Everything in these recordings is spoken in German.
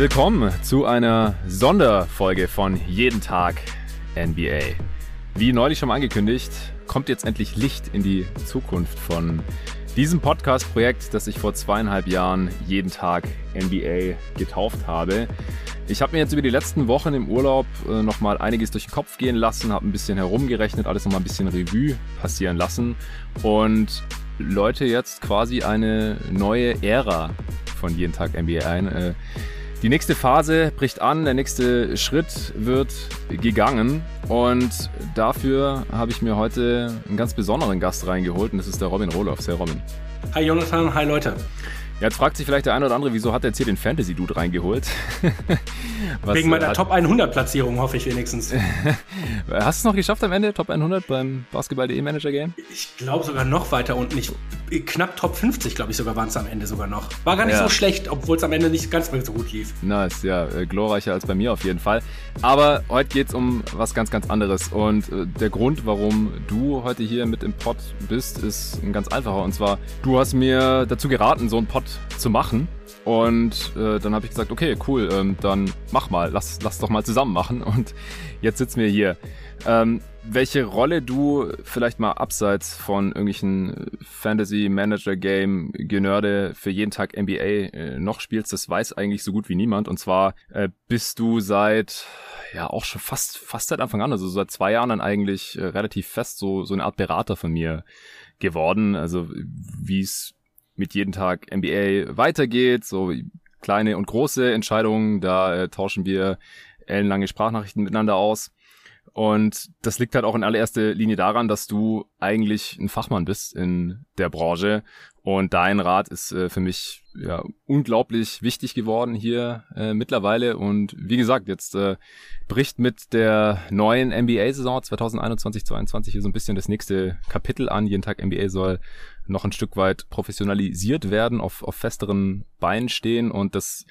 Willkommen zu einer Sonderfolge von Jeden Tag NBA. Wie neulich schon angekündigt, kommt jetzt endlich Licht in die Zukunft von diesem Podcast-Projekt, das ich vor zweieinhalb Jahren jeden Tag NBA getauft habe. Ich habe mir jetzt über die letzten Wochen im Urlaub äh, nochmal einiges durch den Kopf gehen lassen, habe ein bisschen herumgerechnet, alles nochmal ein bisschen Revue passieren lassen und läute jetzt quasi eine neue Ära von jeden Tag NBA ein. Äh, die nächste Phase bricht an, der nächste Schritt wird gegangen und dafür habe ich mir heute einen ganz besonderen Gast reingeholt und das ist der Robin Roloff. Sehr Robin. Hi Jonathan, hi Leute. Ja, jetzt fragt sich vielleicht der eine oder andere, wieso hat er jetzt hier den Fantasy-Dude reingeholt? Was, Wegen meiner Top 100 Platzierung hoffe ich wenigstens. Hast du es noch geschafft am Ende, Top 100 beim Basketball.de Manager Game? Ich glaube sogar noch weiter unten. Ich, knapp Top 50, glaube ich sogar, waren es am Ende sogar noch. War gar nicht ja. so schlecht, obwohl es am Ende nicht ganz so gut lief. Nice, ja, äh, glorreicher als bei mir auf jeden Fall. Aber heute geht es um was ganz, ganz anderes. Und äh, der Grund, warum du heute hier mit im Pod bist, ist ein ganz einfacher. Und zwar, du hast mir dazu geraten, so einen Pod zu machen. Und äh, dann habe ich gesagt, okay, cool, ähm, dann mach mal, lass, lass doch mal zusammen machen. Und jetzt sitzen wir hier. Ähm, welche Rolle du vielleicht mal abseits von irgendwelchen Fantasy Manager Game Genörde für jeden Tag NBA äh, noch spielst, das weiß eigentlich so gut wie niemand. Und zwar äh, bist du seit ja auch schon fast fast seit Anfang an, also seit zwei Jahren dann eigentlich äh, relativ fest so so eine Art Berater von mir geworden. Also wie es mit jeden Tag NBA weitergeht, so kleine und große Entscheidungen, da äh, tauschen wir ellenlange Sprachnachrichten miteinander aus. Und das liegt halt auch in allererster Linie daran, dass du eigentlich ein Fachmann bist in der Branche. Und dein Rat ist äh, für mich ja unglaublich wichtig geworden hier äh, mittlerweile. Und wie gesagt, jetzt äh, bricht mit der neuen NBA-Saison 2021-22 hier so ein bisschen das nächste Kapitel an. Jeden Tag NBA soll noch ein Stück weit professionalisiert werden, auf, auf festeren Beinen stehen. Und das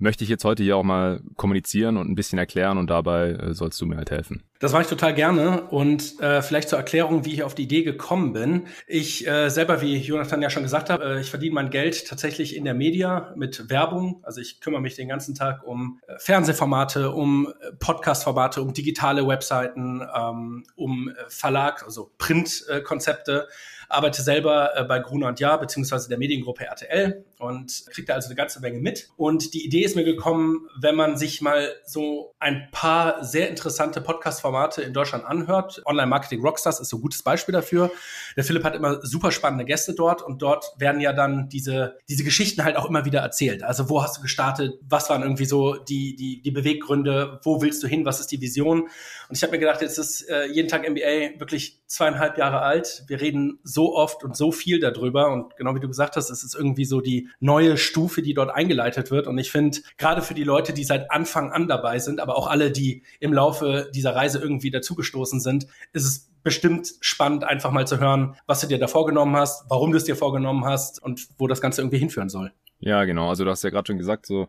möchte ich jetzt heute hier auch mal kommunizieren und ein bisschen erklären und dabei äh, sollst du mir halt helfen. Das mache ich total gerne und äh, vielleicht zur Erklärung, wie ich auf die Idee gekommen bin. Ich äh, selber, wie Jonathan ja schon gesagt hat, äh, ich verdiene mein Geld tatsächlich in der Media mit Werbung. Also ich kümmere mich den ganzen Tag um äh, Fernsehformate, um äh, Podcastformate, um digitale Webseiten, ähm, um Verlag, also Printkonzepte. Arbeite selber äh, bei Gruner und Jahr, beziehungsweise der Mediengruppe RTL und kriege da also eine ganze Menge mit. Und die Idee ist mir gekommen, wenn man sich mal so ein paar sehr interessante Podcast-Formate in Deutschland anhört. Online-Marketing Rockstars ist so ein gutes Beispiel dafür. Der Philipp hat immer super spannende Gäste dort und dort werden ja dann diese, diese Geschichten halt auch immer wieder erzählt. Also wo hast du gestartet? Was waren irgendwie so die, die, die Beweggründe? Wo willst du hin? Was ist die Vision? Und ich habe mir gedacht, jetzt ist äh, jeden Tag NBA wirklich zweieinhalb Jahre alt. Wir reden so oft und so viel darüber. Und genau wie du gesagt hast, es ist irgendwie so die neue Stufe, die dort eingeleitet wird. Und ich finde, gerade für die Leute, die seit Anfang an dabei sind, aber auch alle, die im Laufe dieser Reise irgendwie dazugestoßen sind, ist es bestimmt spannend, einfach mal zu hören, was du dir da vorgenommen hast, warum du es dir vorgenommen hast und wo das Ganze irgendwie hinführen soll. Ja, genau. Also du hast ja gerade schon gesagt, so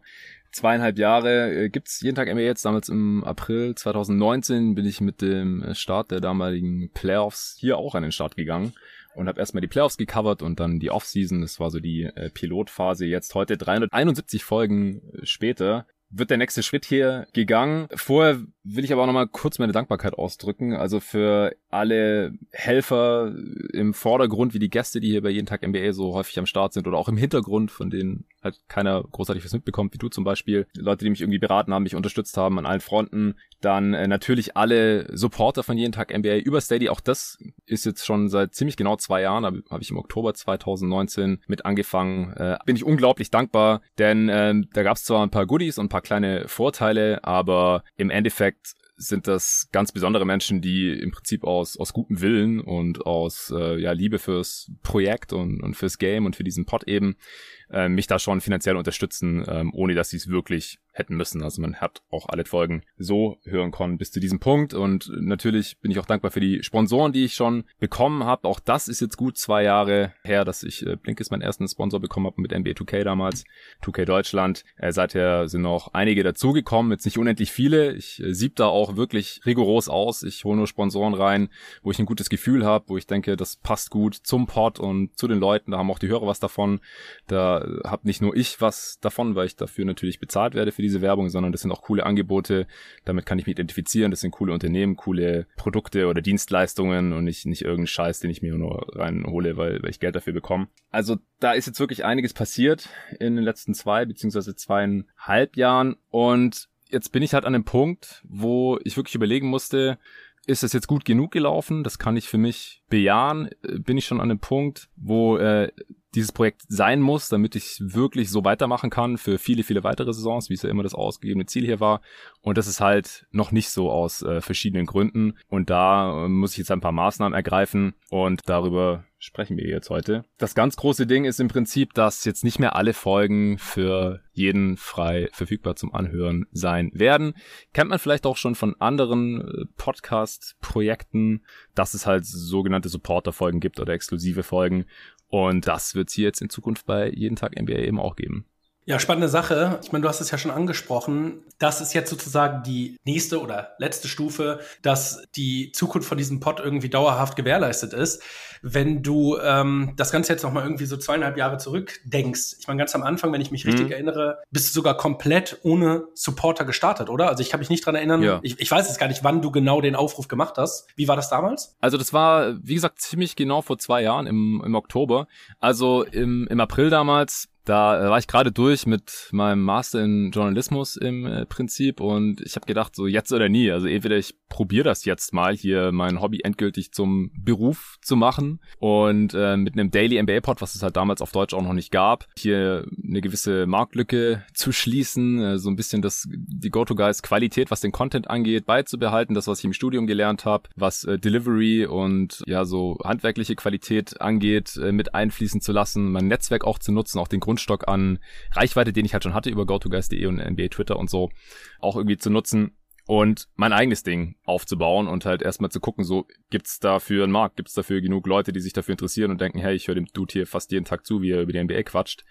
zweieinhalb Jahre äh, gibt's jeden Tag NBA jetzt. Damals im April 2019 bin ich mit dem Start der damaligen Playoffs hier auch an den Start gegangen und habe erstmal die Playoffs gecovert und dann die Offseason. Das war so die äh, Pilotphase. Jetzt heute 371 Folgen äh, später wird der nächste Schritt hier gegangen. Vorher will ich aber auch nochmal kurz meine Dankbarkeit ausdrücken. Also für alle Helfer im Vordergrund, wie die Gäste, die hier bei jeden Tag NBA so häufig am Start sind oder auch im Hintergrund, von denen halt keiner großartig was mitbekommt, wie du zum Beispiel. Leute, die mich irgendwie beraten haben, mich unterstützt haben an allen Fronten. Dann äh, natürlich alle Supporter von jeden Tag NBA über Steady. Auch das ist jetzt schon seit ziemlich genau zwei Jahren, habe hab ich im Oktober 2019 mit angefangen. Äh, bin ich unglaublich dankbar, denn äh, da gab es zwar ein paar Goodies und ein paar kleine Vorteile, aber im Endeffekt sind das ganz besondere Menschen, die im Prinzip aus, aus gutem Willen und aus äh, ja, Liebe fürs Projekt und, und fürs Game und für diesen Pod eben äh, mich da schon finanziell unterstützen, ähm, ohne dass sie es wirklich hätten müssen. Also man hat auch alle Folgen so hören können bis zu diesem Punkt. Und natürlich bin ich auch dankbar für die Sponsoren, die ich schon bekommen habe. Auch das ist jetzt gut zwei Jahre her, dass ich äh, Blinkist meinen ersten Sponsor bekommen habe mit NBA 2K damals, 2K Deutschland. Äh, seither sind noch einige dazugekommen, jetzt nicht unendlich viele. Ich äh, sieb da auch wirklich rigoros aus. Ich hole nur Sponsoren rein, wo ich ein gutes Gefühl habe, wo ich denke, das passt gut zum Pod und zu den Leuten. Da haben auch die Hörer was davon. Da da habe nicht nur ich was davon, weil ich dafür natürlich bezahlt werde für diese Werbung, sondern das sind auch coole Angebote. Damit kann ich mich identifizieren. Das sind coole Unternehmen, coole Produkte oder Dienstleistungen und nicht, nicht irgendein Scheiß, den ich mir nur reinhole, weil, weil ich Geld dafür bekomme. Also da ist jetzt wirklich einiges passiert in den letzten zwei beziehungsweise zweieinhalb Jahren und jetzt bin ich halt an einem Punkt, wo ich wirklich überlegen musste, ist es jetzt gut genug gelaufen? Das kann ich für mich bejahen. Äh, bin ich schon an einem Punkt, wo äh, dieses Projekt sein muss, damit ich wirklich so weitermachen kann für viele, viele weitere Saisons, wie es ja immer das ausgegebene Ziel hier war. Und das ist halt noch nicht so aus äh, verschiedenen Gründen. Und da äh, muss ich jetzt ein paar Maßnahmen ergreifen und darüber sprechen wir jetzt heute. Das ganz große Ding ist im Prinzip, dass jetzt nicht mehr alle Folgen für jeden frei verfügbar zum Anhören sein werden. Kennt man vielleicht auch schon von anderen äh, Podcast-Projekten, dass es halt sogenannte Supporter-Folgen gibt oder exklusive Folgen. Und das wird es hier jetzt in Zukunft bei jeden Tag NBA eben auch geben. Ja, spannende Sache. Ich meine, du hast es ja schon angesprochen. Das ist jetzt sozusagen die nächste oder letzte Stufe, dass die Zukunft von diesem Pod irgendwie dauerhaft gewährleistet ist. Wenn du ähm, das Ganze jetzt nochmal irgendwie so zweieinhalb Jahre zurückdenkst, ich meine, ganz am Anfang, wenn ich mich richtig mhm. erinnere, bist du sogar komplett ohne Supporter gestartet, oder? Also ich kann mich nicht dran erinnern. Ja. Ich, ich weiß jetzt gar nicht, wann du genau den Aufruf gemacht hast. Wie war das damals? Also das war, wie gesagt, ziemlich genau vor zwei Jahren im, im Oktober. Also im, im April damals da äh, war ich gerade durch mit meinem Master in Journalismus im äh, Prinzip und ich habe gedacht, so jetzt oder nie. Also entweder ich probiere das jetzt mal, hier mein Hobby endgültig zum Beruf zu machen und äh, mit einem Daily NBA Pod, was es halt damals auf Deutsch auch noch nicht gab, hier eine gewisse Marktlücke zu schließen, äh, so ein bisschen das die Go-To-Guys Qualität, was den Content angeht, beizubehalten, das was ich im Studium gelernt habe, was äh, Delivery und ja so handwerkliche Qualität angeht, äh, mit einfließen zu lassen, mein Netzwerk auch zu nutzen, auch den Grundstock an Reichweite, den ich halt schon hatte über GoToGuys.de und NBA Twitter und so, auch irgendwie zu nutzen und mein eigenes Ding aufzubauen und halt erstmal zu gucken, so gibt's dafür einen Markt, gibt's dafür genug Leute, die sich dafür interessieren und denken, hey, ich höre dem Dude hier fast jeden Tag zu, wie er über die NBA quatscht.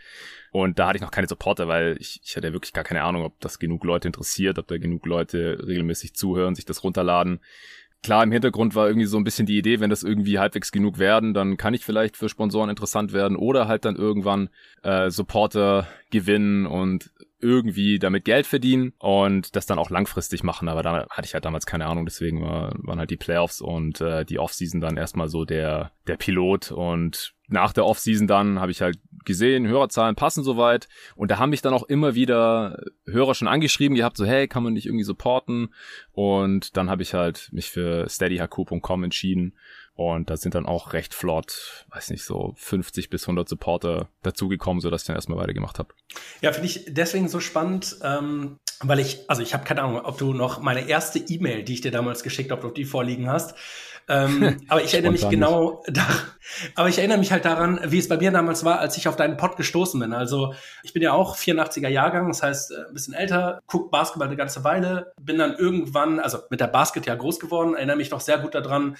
Und da hatte ich noch keine Supporter, weil ich, ich hatte wirklich gar keine Ahnung, ob das genug Leute interessiert, ob da genug Leute regelmäßig zuhören, sich das runterladen klar, im Hintergrund war irgendwie so ein bisschen die Idee, wenn das irgendwie halbwegs genug werden, dann kann ich vielleicht für Sponsoren interessant werden oder halt dann irgendwann äh, Supporter gewinnen und irgendwie damit Geld verdienen und das dann auch langfristig machen. Aber da hatte ich halt damals keine Ahnung, deswegen war, waren halt die Playoffs und äh, die Offseason dann erstmal so der, der Pilot und nach der Offseason dann habe ich halt gesehen, Hörerzahlen passen soweit. Und da haben mich dann auch immer wieder Hörer schon angeschrieben gehabt, so hey, kann man dich irgendwie supporten? Und dann habe ich halt mich für steadyhq.com entschieden. Und da sind dann auch recht flott, weiß nicht, so 50 bis 100 Supporter dazugekommen, sodass ich dann erstmal weitergemacht habe. Ja, finde ich deswegen so spannend, ähm, weil ich, also ich habe keine Ahnung, ob du noch meine erste E-Mail, die ich dir damals geschickt habe, ob du die vorliegen hast. Ähm, aber ich erinnere mich genau, da, aber ich erinnere mich halt daran, wie es bei mir damals war, als ich auf deinen Pod gestoßen bin. Also ich bin ja auch 84er Jahrgang, das heißt äh, ein bisschen älter, guck Basketball eine ganze Weile, bin dann irgendwann, also mit der Basket ja groß geworden, erinnere mich noch sehr gut daran,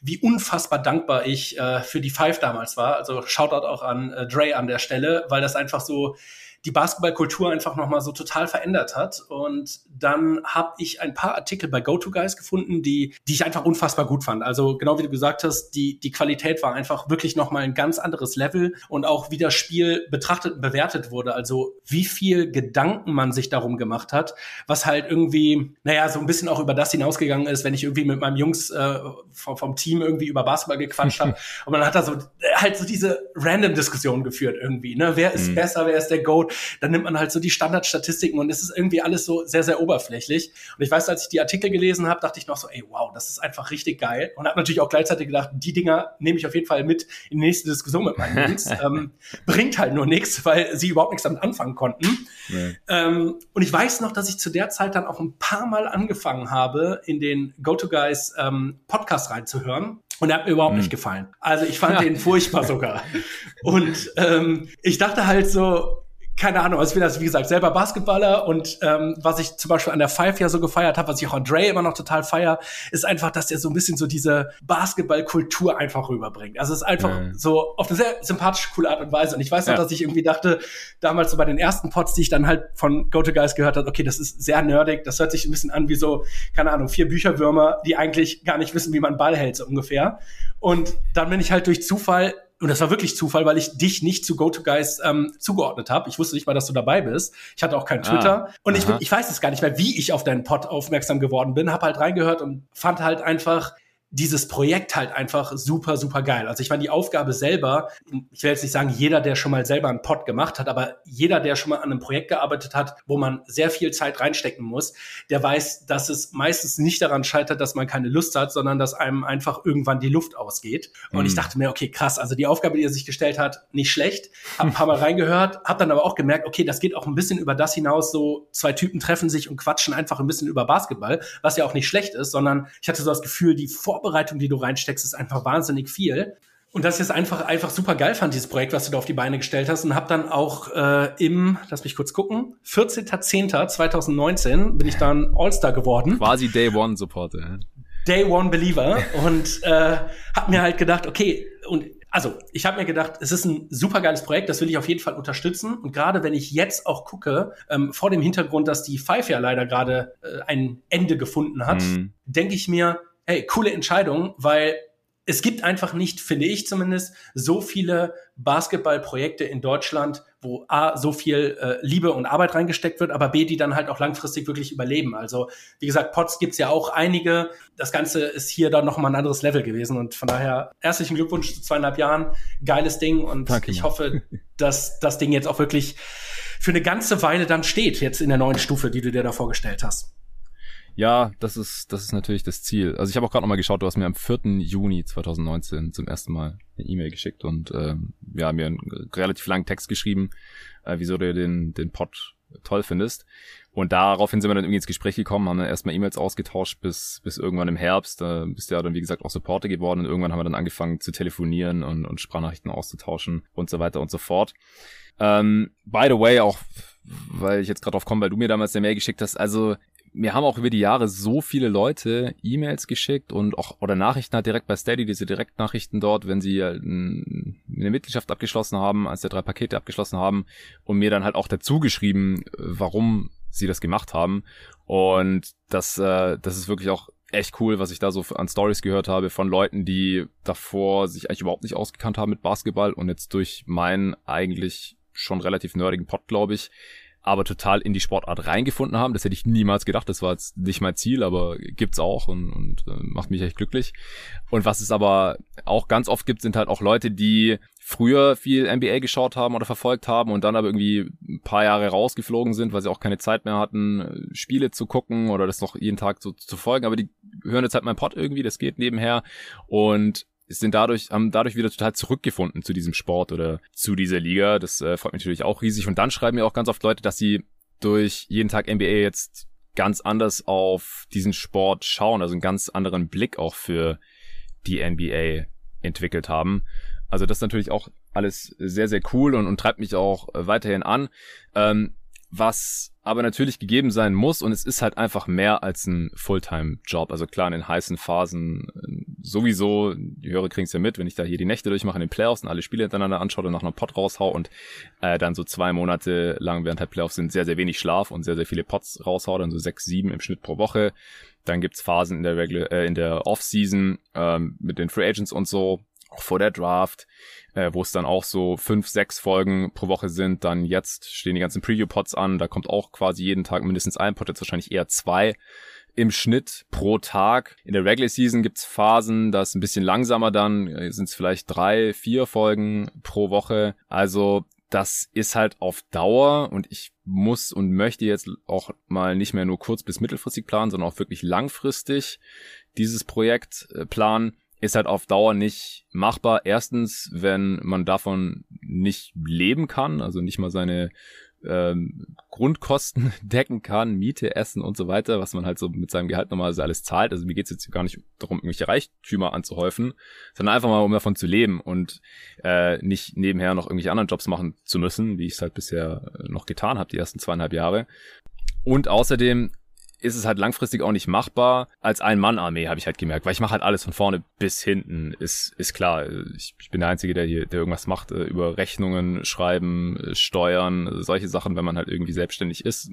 wie unfassbar dankbar ich äh, für die Five damals war. Also Shoutout auch an äh, Dre an der Stelle, weil das einfach so die Basketballkultur einfach nochmal so total verändert hat. Und dann habe ich ein paar Artikel bei GoToGuys gefunden, die, die ich einfach unfassbar gut fand. Also genau wie du gesagt hast, die, die Qualität war einfach wirklich nochmal ein ganz anderes Level und auch wie das Spiel betrachtet und bewertet wurde. Also wie viel Gedanken man sich darum gemacht hat, was halt irgendwie, naja, so ein bisschen auch über das hinausgegangen ist, wenn ich irgendwie mit meinem Jungs äh, vom, vom Team irgendwie über Basketball gequatscht habe. und man hat da so halt so diese random Diskussion geführt irgendwie. Ne? Wer ist mhm. besser, wer ist der Goat? dann nimmt man halt so die Standardstatistiken und es ist irgendwie alles so sehr, sehr oberflächlich. Und ich weiß, als ich die Artikel gelesen habe, dachte ich noch so, ey, wow, das ist einfach richtig geil. Und habe natürlich auch gleichzeitig gedacht, die Dinger nehme ich auf jeden Fall mit in die nächste Diskussion mit meinen Jungs. ähm, bringt halt nur nichts, weil sie überhaupt nichts damit anfangen konnten. Nee. Ähm, und ich weiß noch, dass ich zu der Zeit dann auch ein paar Mal angefangen habe, in den Go-To-Guys ähm, Podcast reinzuhören. Und er hat mir überhaupt hm. nicht gefallen. Also ich fand ja. den furchtbar sogar. Und ähm, ich dachte halt so, keine Ahnung, also ich bin das, wie gesagt, selber Basketballer und ähm, was ich zum Beispiel an der Five ja so gefeiert habe, was ich auch an Dre immer noch total feier, ist einfach, dass er so ein bisschen so diese Basketballkultur einfach rüberbringt. Also es ist einfach ja. so auf eine sehr sympathische, coole Art und Weise. Und ich weiß noch, ja. dass ich irgendwie dachte, damals so bei den ersten Pods, die ich dann halt von Go-To-Guys gehört habe, okay, das ist sehr nerdig, das hört sich ein bisschen an wie so, keine Ahnung, vier Bücherwürmer, die eigentlich gar nicht wissen, wie man Ball hält, so ungefähr. Und dann bin ich halt durch Zufall und das war wirklich Zufall, weil ich dich nicht zu GoToGuys ähm, zugeordnet habe. Ich wusste nicht mal, dass du dabei bist. Ich hatte auch kein ah, Twitter. Ah, und ich, ich weiß es gar nicht mehr, wie ich auf deinen Pod aufmerksam geworden bin. Hab halt reingehört und fand halt einfach dieses Projekt halt einfach super, super geil. Also ich meine, die Aufgabe selber, ich will jetzt nicht sagen, jeder, der schon mal selber einen Pod gemacht hat, aber jeder, der schon mal an einem Projekt gearbeitet hat, wo man sehr viel Zeit reinstecken muss, der weiß, dass es meistens nicht daran scheitert, dass man keine Lust hat, sondern dass einem einfach irgendwann die Luft ausgeht. Und mhm. ich dachte mir, okay, krass, also die Aufgabe, die er sich gestellt hat, nicht schlecht. Hab ein paar Mal reingehört, hab dann aber auch gemerkt, okay, das geht auch ein bisschen über das hinaus, so zwei Typen treffen sich und quatschen einfach ein bisschen über Basketball, was ja auch nicht schlecht ist, sondern ich hatte so das Gefühl, die Vor Vorbereitung, die du reinsteckst, ist einfach wahnsinnig viel. Und dass ich es einfach, einfach super geil fand, dieses Projekt, was du da auf die Beine gestellt hast. Und habe dann auch äh, im, lass mich kurz gucken, 14.10.2019 bin ich dann All-Star geworden. Quasi Day One Supporter. Day One Believer. und äh, habe mir halt gedacht, okay, und also ich habe mir gedacht, es ist ein super geiles Projekt, das will ich auf jeden Fall unterstützen. Und gerade wenn ich jetzt auch gucke, ähm, vor dem Hintergrund, dass die Five ja leider gerade äh, ein Ende gefunden hat, mhm. denke ich mir, hey, coole Entscheidung, weil es gibt einfach nicht, finde ich zumindest, so viele Basketballprojekte in Deutschland, wo A, so viel äh, Liebe und Arbeit reingesteckt wird, aber B, die dann halt auch langfristig wirklich überleben. Also, wie gesagt, Pots gibt's ja auch einige. Das Ganze ist hier dann nochmal ein anderes Level gewesen. Und von daher herzlichen Glückwunsch zu zweieinhalb Jahren. Geiles Ding. Und Danke, ich hoffe, dass das Ding jetzt auch wirklich für eine ganze Weile dann steht, jetzt in der neuen Stufe, die du dir da vorgestellt hast. Ja, das ist, das ist natürlich das Ziel. Also ich habe auch gerade nochmal geschaut, du hast mir am 4. Juni 2019 zum ersten Mal eine E-Mail geschickt und ähm, ja, mir einen relativ langen Text geschrieben, äh, wieso du den, den Pod toll findest. Und daraufhin sind wir dann irgendwie ins Gespräch gekommen, haben dann erstmal E-Mails ausgetauscht bis, bis irgendwann im Herbst. Da bist du ja dann, wie gesagt, auch Supporter geworden und irgendwann haben wir dann angefangen zu telefonieren und, und Sprachnachrichten auszutauschen und so weiter und so fort. Ähm, by the way, auch weil ich jetzt gerade drauf komme, weil du mir damals eine Mail geschickt hast, also mir haben auch über die Jahre so viele Leute E-Mails geschickt und auch oder Nachrichten halt direkt bei Steady, diese Direktnachrichten dort, wenn sie eine Mitgliedschaft abgeschlossen haben, als der drei Pakete abgeschlossen haben und mir dann halt auch dazu geschrieben, warum sie das gemacht haben. Und das, äh, das ist wirklich auch echt cool, was ich da so an Stories gehört habe von Leuten, die davor sich eigentlich überhaupt nicht ausgekannt haben mit Basketball und jetzt durch meinen eigentlich schon relativ nerdigen Pod, glaube ich, aber total in die Sportart reingefunden haben. Das hätte ich niemals gedacht. Das war jetzt nicht mein Ziel, aber gibt's auch und, und äh, macht mich echt glücklich. Und was es aber auch ganz oft gibt, sind halt auch Leute, die früher viel NBA geschaut haben oder verfolgt haben und dann aber irgendwie ein paar Jahre rausgeflogen sind, weil sie auch keine Zeit mehr hatten, Spiele zu gucken oder das noch jeden Tag so zu folgen. Aber die hören jetzt halt mein Pod irgendwie, das geht nebenher und sind dadurch, haben dadurch wieder total zurückgefunden zu diesem Sport oder zu dieser Liga. Das äh, freut mich natürlich auch riesig. Und dann schreiben mir auch ganz oft Leute, dass sie durch jeden Tag NBA jetzt ganz anders auf diesen Sport schauen, also einen ganz anderen Blick auch für die NBA entwickelt haben. Also das ist natürlich auch alles sehr, sehr cool und, und treibt mich auch weiterhin an. Ähm, was aber natürlich gegeben sein muss und es ist halt einfach mehr als ein Fulltime-Job. Also klar, in den heißen Phasen äh, sowieso, die Hörer kriegen es ja mit, wenn ich da hier die Nächte durchmache in den Playoffs und alle Spiele hintereinander anschaue und nach einem Pot raushau und äh, dann so zwei Monate lang während der Playoffs sind sehr, sehr wenig Schlaf und sehr, sehr viele Pots raushau, dann so sechs, sieben im Schnitt pro Woche. Dann gibt's Phasen in der Regular, äh, in der Off-Season ähm, mit den Free Agents und so, auch vor der Draft äh, wo es dann auch so fünf, sechs Folgen pro Woche sind. Dann jetzt stehen die ganzen Preview-Pods an. Da kommt auch quasi jeden Tag mindestens ein Pod, jetzt wahrscheinlich eher zwei im Schnitt pro Tag. In der Regular Season gibt's Phasen, da ist ein bisschen langsamer dann, äh, sind es vielleicht drei, vier Folgen pro Woche. Also das ist halt auf Dauer und ich muss und möchte jetzt auch mal nicht mehr nur kurz bis mittelfristig planen, sondern auch wirklich langfristig dieses Projekt äh, planen ist halt auf Dauer nicht machbar. Erstens, wenn man davon nicht leben kann, also nicht mal seine ähm, Grundkosten decken kann, Miete, Essen und so weiter, was man halt so mit seinem Gehalt normalerweise alles zahlt. Also mir geht's jetzt gar nicht darum, irgendwelche Reichtümer anzuhäufen, sondern einfach mal, um davon zu leben und äh, nicht nebenher noch irgendwelche anderen Jobs machen zu müssen, wie ich es halt bisher noch getan habe, die ersten zweieinhalb Jahre. Und außerdem ist es halt langfristig auch nicht machbar als Ein-Mann-Armee, habe ich halt gemerkt, weil ich mache halt alles von vorne bis hinten, ist, ist klar. Ich, ich bin der Einzige, der hier, der irgendwas macht, äh, über Rechnungen schreiben, äh, Steuern, solche Sachen, wenn man halt irgendwie selbstständig ist.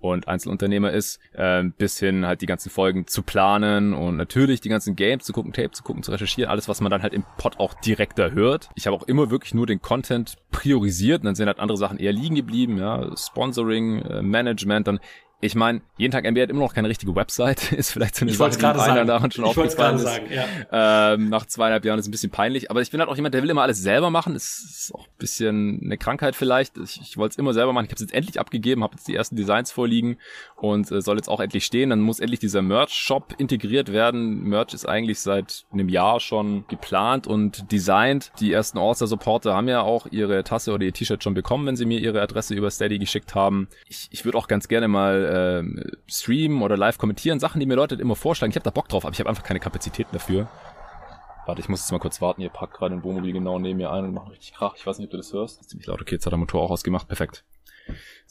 und Einzelunternehmer ist, äh, bis hin halt die ganzen Folgen zu planen und natürlich die ganzen Games zu gucken, Tape zu gucken, zu recherchieren, alles, was man dann halt im Pod auch direkter hört. Ich habe auch immer wirklich nur den Content priorisiert und dann sind halt andere Sachen eher liegen geblieben, ja, Sponsoring, äh, Management, dann ich meine, jeden Tag NBA hat immer noch keine richtige Website, ist vielleicht so eine ich Sache, die einer daran schon ich aufgefallen ist. Sagen, ja. ähm, nach zweieinhalb Jahren ist ein bisschen peinlich, aber ich bin halt auch jemand, der will immer alles selber machen. Das ist auch ein bisschen eine Krankheit vielleicht. Ich, ich wollte es immer selber machen. Ich habe es jetzt endlich abgegeben, habe jetzt die ersten Designs vorliegen und äh, soll jetzt auch endlich stehen. Dann muss endlich dieser Merch-Shop integriert werden. Merch ist eigentlich seit einem Jahr schon geplant und designt. Die ersten All-Star-Supporter haben ja auch ihre Tasse oder ihr T-Shirt schon bekommen, wenn sie mir ihre Adresse über Steady geschickt haben. Ich, ich würde auch ganz gerne mal äh, streamen oder live kommentieren, Sachen, die mir Leute immer vorschlagen. Ich habe da Bock drauf, aber ich habe einfach keine Kapazitäten dafür. Warte, ich muss jetzt mal kurz warten. Ihr packt gerade ein Wohnmobil genau neben mir ein und macht richtig Krach. Ich weiß nicht, ob du das hörst. Das ziemlich laut. Okay, jetzt hat der Motor auch ausgemacht. Perfekt.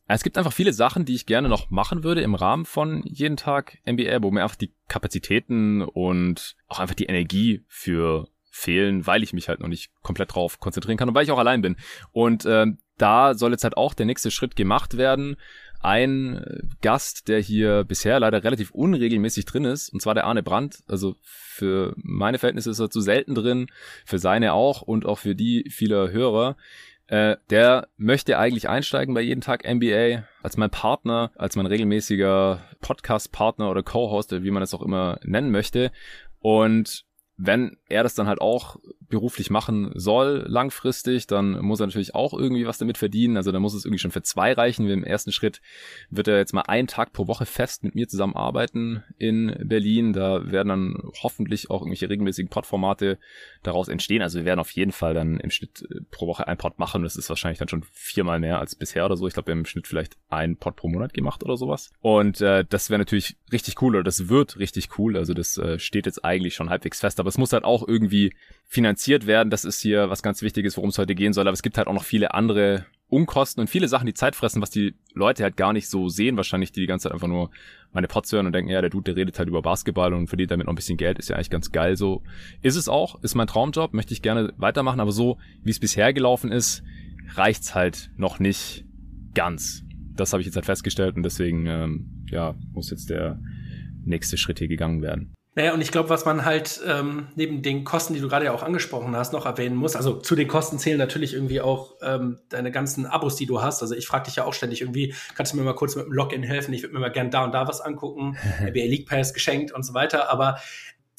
Es gibt einfach viele Sachen, die ich gerne noch machen würde im Rahmen von jeden Tag NBA, wo mir einfach die Kapazitäten und auch einfach die Energie für fehlen, weil ich mich halt noch nicht komplett drauf konzentrieren kann und weil ich auch allein bin. Und äh, da soll jetzt halt auch der nächste Schritt gemacht werden ein äh, Gast, der hier bisher leider relativ unregelmäßig drin ist, und zwar der Arne Brandt. Also für meine Verhältnisse ist er zu selten drin, für seine auch und auch für die vieler Hörer. Äh, der möchte eigentlich einsteigen bei jeden Tag NBA als mein Partner, als mein regelmäßiger Podcast-Partner oder Co-Host, wie man es auch immer nennen möchte. Und wenn er das dann halt auch beruflich machen soll, langfristig, dann muss er natürlich auch irgendwie was damit verdienen. Also dann muss es irgendwie schon für zwei reichen. Im ersten Schritt wird er jetzt mal einen Tag pro Woche fest mit mir zusammenarbeiten in Berlin. Da werden dann hoffentlich auch irgendwelche regelmäßigen Podformate daraus entstehen. Also wir werden auf jeden Fall dann im Schnitt äh, pro Woche ein Pod machen. Das ist wahrscheinlich dann schon viermal mehr als bisher oder so. Ich glaube, wir haben im Schnitt vielleicht ein Pod pro Monat gemacht oder sowas. Und äh, das wäre natürlich richtig cool oder das wird richtig cool. Also das äh, steht jetzt eigentlich schon halbwegs fest. Aber es muss halt auch irgendwie finanziert werden. Das ist hier was ganz Wichtiges, worum es heute gehen soll. Aber es gibt halt auch noch viele andere Unkosten und viele Sachen, die Zeit fressen, was die Leute halt gar nicht so sehen, wahrscheinlich, die die ganze Zeit einfach nur meine Pots hören und denken, ja, der Dude, der redet halt über Basketball und verdient damit noch ein bisschen Geld, ist ja eigentlich ganz geil. So ist es auch, ist mein Traumjob, möchte ich gerne weitermachen, aber so, wie es bisher gelaufen ist, reicht's halt noch nicht ganz. Das habe ich jetzt halt festgestellt und deswegen, ähm, ja, muss jetzt der nächste Schritt hier gegangen werden. Naja, und ich glaube, was man halt ähm, neben den Kosten, die du gerade ja auch angesprochen hast, noch erwähnen muss, also zu den Kosten zählen natürlich irgendwie auch ähm, deine ganzen Abos, die du hast. Also ich frage dich ja auch ständig irgendwie, kannst du mir mal kurz mit dem Login helfen? Ich würde mir mal gern da und da was angucken, NBA League Pass geschenkt und so weiter. Aber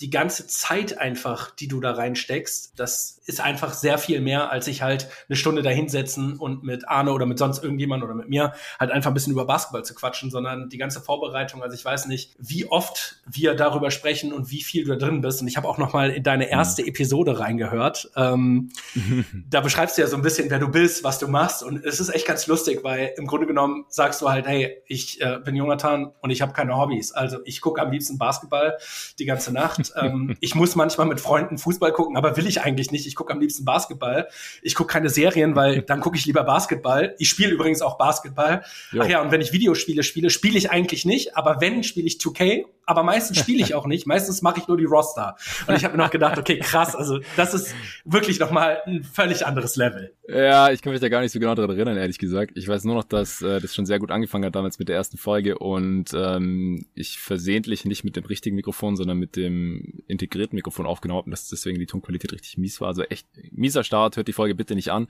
die ganze Zeit einfach, die du da reinsteckst, das ist einfach sehr viel mehr, als ich halt eine Stunde da hinsetzen und mit Arne oder mit sonst irgendjemand oder mit mir halt einfach ein bisschen über Basketball zu quatschen, sondern die ganze Vorbereitung, also ich weiß nicht, wie oft wir darüber sprechen und wie viel du da drin bist. Und ich habe auch noch mal in deine mhm. erste Episode reingehört. Ähm, da beschreibst du ja so ein bisschen, wer du bist, was du machst. Und es ist echt ganz lustig, weil im Grunde genommen sagst du halt, hey, ich äh, bin Jonathan und ich habe keine Hobbys. Also ich gucke am liebsten Basketball die ganze Nacht. ähm, ich muss manchmal mit Freunden Fußball gucken, aber will ich eigentlich nicht. Ich gucke am liebsten Basketball. Ich gucke keine Serien, weil dann gucke ich lieber Basketball. Ich spiele übrigens auch Basketball. Jo. Ach ja, und wenn ich Videospiele spiele, spiele ich eigentlich nicht, aber wenn, spiele ich 2K aber meistens spiele ich auch nicht. Meistens mache ich nur die Roster. Und ich habe mir noch gedacht, okay, krass, also das ist wirklich nochmal ein völlig anderes Level. Ja, ich kann mich da gar nicht so genau daran erinnern, ehrlich gesagt. Ich weiß nur noch, dass äh, das schon sehr gut angefangen hat damals mit der ersten Folge und ähm, ich versehentlich nicht mit dem richtigen Mikrofon, sondern mit dem integrierten Mikrofon aufgenommen habe dass deswegen die Tonqualität richtig mies war. Also echt mieser Start, hört die Folge bitte nicht an.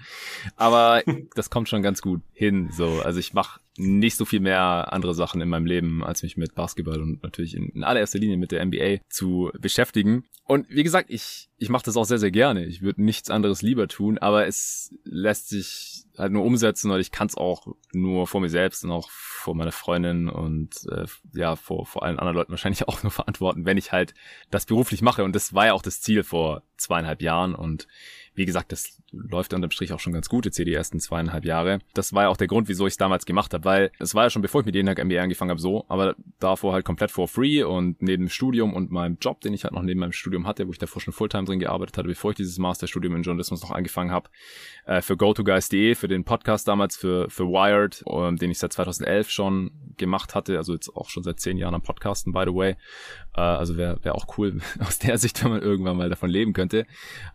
Aber das kommt schon ganz gut hin. So, also ich mache nicht so viel mehr andere Sachen in meinem Leben, als mich mit Basketball und natürlich in, in allererster Linie mit der NBA zu beschäftigen. Und wie gesagt, ich, ich mache das auch sehr, sehr gerne. Ich würde nichts anderes lieber tun, aber es lässt sich halt nur umsetzen und ich kann es auch nur vor mir selbst und auch vor meiner Freundin und äh, ja, vor, vor allen anderen Leuten wahrscheinlich auch nur verantworten, wenn ich halt das beruflich mache. Und das war ja auch das Ziel vor zweieinhalb Jahren und wie gesagt, das läuft unterm Strich auch schon ganz gut jetzt hier die ersten zweieinhalb Jahre. Das war ja auch der Grund, wieso ich es damals gemacht habe, weil es war ja schon bevor ich mit jeden Tag MBA angefangen habe so, aber davor halt komplett for free und neben dem Studium und meinem Job, den ich halt noch neben meinem Studium hatte, wo ich davor schon Fulltime drin gearbeitet hatte, bevor ich dieses Masterstudium in Journalismus noch angefangen habe, äh, für GoToGuys.de, für den Podcast damals, für, für Wired, ähm, den ich seit 2011 schon gemacht hatte, also jetzt auch schon seit zehn Jahren am Podcasten, by the way. Äh, also wäre wär auch cool aus der Sicht, wenn man irgendwann mal davon leben könnte.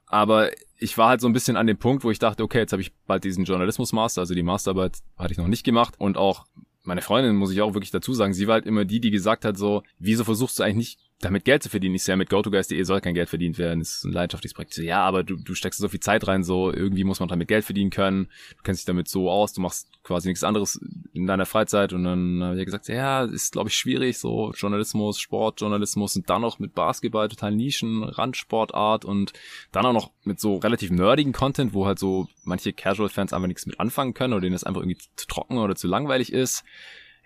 Aber ich war halt so ein bisschen an dem Punkt, wo ich dachte, okay, jetzt habe ich bald diesen Journalismus-Master, also die Masterarbeit hatte ich noch nicht gemacht und auch meine Freundin, muss ich auch wirklich dazu sagen, sie war halt immer die, die gesagt hat so, wieso versuchst du eigentlich nicht damit Geld zu verdienen. Ich sehe ja mit GoToGuys.de soll kein Geld verdient werden. Das ist ein leidenschaftliches Projekt. So, ja, aber du, du steckst so viel Zeit rein, so irgendwie muss man damit Geld verdienen können. Du kennst dich damit so aus, du machst quasi nichts anderes in deiner Freizeit. Und dann habe ich gesagt, ja, ist glaube ich schwierig, so Journalismus, Sportjournalismus und dann noch mit Basketball, total Nischen, Randsportart und dann auch noch mit so relativ nerdigen Content, wo halt so manche Casual-Fans einfach nichts mit anfangen können oder denen das einfach irgendwie zu trocken oder zu langweilig ist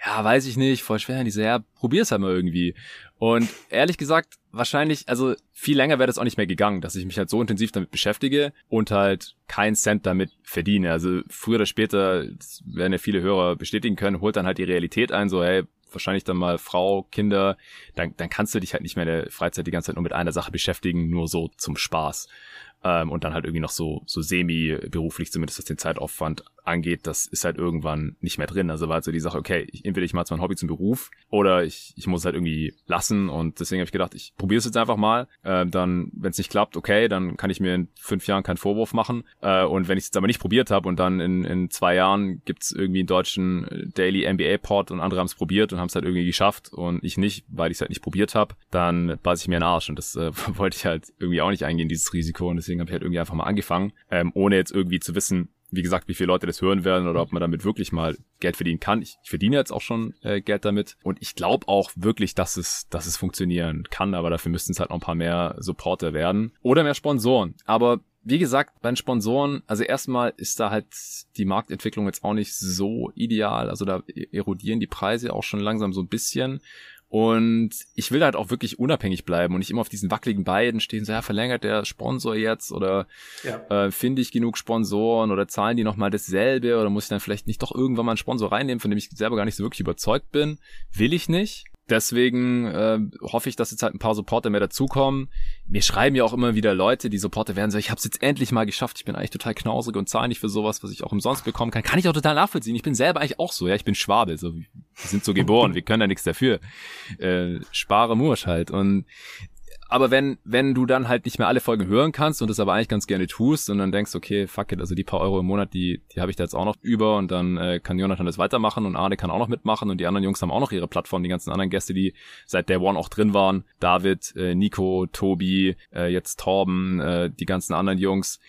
ja, weiß ich nicht, voll schwer. Und die so, ja, probier's halt mal irgendwie. Und ehrlich gesagt, wahrscheinlich, also viel länger wäre das auch nicht mehr gegangen, dass ich mich halt so intensiv damit beschäftige und halt keinen Cent damit verdiene. Also früher oder später, das werden ja viele Hörer bestätigen können, holt dann halt die Realität ein, so, hey, wahrscheinlich dann mal Frau, Kinder, dann, dann kannst du dich halt nicht mehr in der Freizeit die ganze Zeit nur mit einer Sache beschäftigen, nur so zum Spaß ähm, und dann halt irgendwie noch so, so semi-beruflich, zumindest was den Zeitaufwand angeht, das ist halt irgendwann nicht mehr drin. Also war halt so die Sache, okay, ich, entweder ich mache jetzt mein Hobby zum Beruf oder ich, ich muss halt irgendwie lassen und deswegen habe ich gedacht, ich probiere es jetzt einfach mal. Äh, dann, wenn es nicht klappt, okay, dann kann ich mir in fünf Jahren keinen Vorwurf machen. Äh, und wenn ich es jetzt aber nicht probiert habe und dann in, in zwei Jahren gibt's irgendwie einen deutschen Daily NBA-Pod und andere haben es probiert und haben es halt irgendwie geschafft und ich nicht, weil ich es halt nicht probiert habe, dann beiße ich mir einen Arsch und das äh, wollte ich halt irgendwie auch nicht eingehen, dieses Risiko und deswegen habe ich halt irgendwie einfach mal angefangen, ähm, ohne jetzt irgendwie zu wissen, wie gesagt, wie viele Leute das hören werden oder ob man damit wirklich mal Geld verdienen kann. Ich, ich verdiene jetzt auch schon äh, Geld damit und ich glaube auch wirklich, dass es, dass es funktionieren kann, aber dafür müssten es halt noch ein paar mehr Supporter werden oder mehr Sponsoren. Aber wie gesagt, bei den Sponsoren, also erstmal ist da halt die Marktentwicklung jetzt auch nicht so ideal. Also da e-, erodieren die Preise auch schon langsam so ein bisschen. Und ich will halt auch wirklich unabhängig bleiben und nicht immer auf diesen wackeligen Beinen stehen, so ja, verlängert der Sponsor jetzt oder ja. äh, finde ich genug Sponsoren oder zahlen die nochmal dasselbe oder muss ich dann vielleicht nicht doch irgendwann mal einen Sponsor reinnehmen, von dem ich selber gar nicht so wirklich überzeugt bin. Will ich nicht. Deswegen äh, hoffe ich, dass jetzt halt ein paar Supporter mehr dazukommen. Mir schreiben ja auch immer wieder Leute, die Supporter werden so, ich habe es jetzt endlich mal geschafft, ich bin eigentlich total knausrig und zahle nicht für sowas, was ich auch umsonst bekommen kann. Kann ich auch total nachvollziehen. Ich bin selber eigentlich auch so, ja, ich bin Schwabe, so wir sind so geboren, wir können da nichts dafür. Äh, spare Mursch halt. Und aber wenn, wenn du dann halt nicht mehr alle Folgen hören kannst und das aber eigentlich ganz gerne tust und dann denkst, okay, fuck it, also die paar Euro im Monat, die, die habe ich da jetzt auch noch über und dann äh, kann Jonathan das weitermachen und Arne kann auch noch mitmachen und die anderen Jungs haben auch noch ihre Plattform, die ganzen anderen Gäste, die seit Day One auch drin waren. David, äh, Nico, Tobi, äh, jetzt Torben, äh, die ganzen anderen Jungs,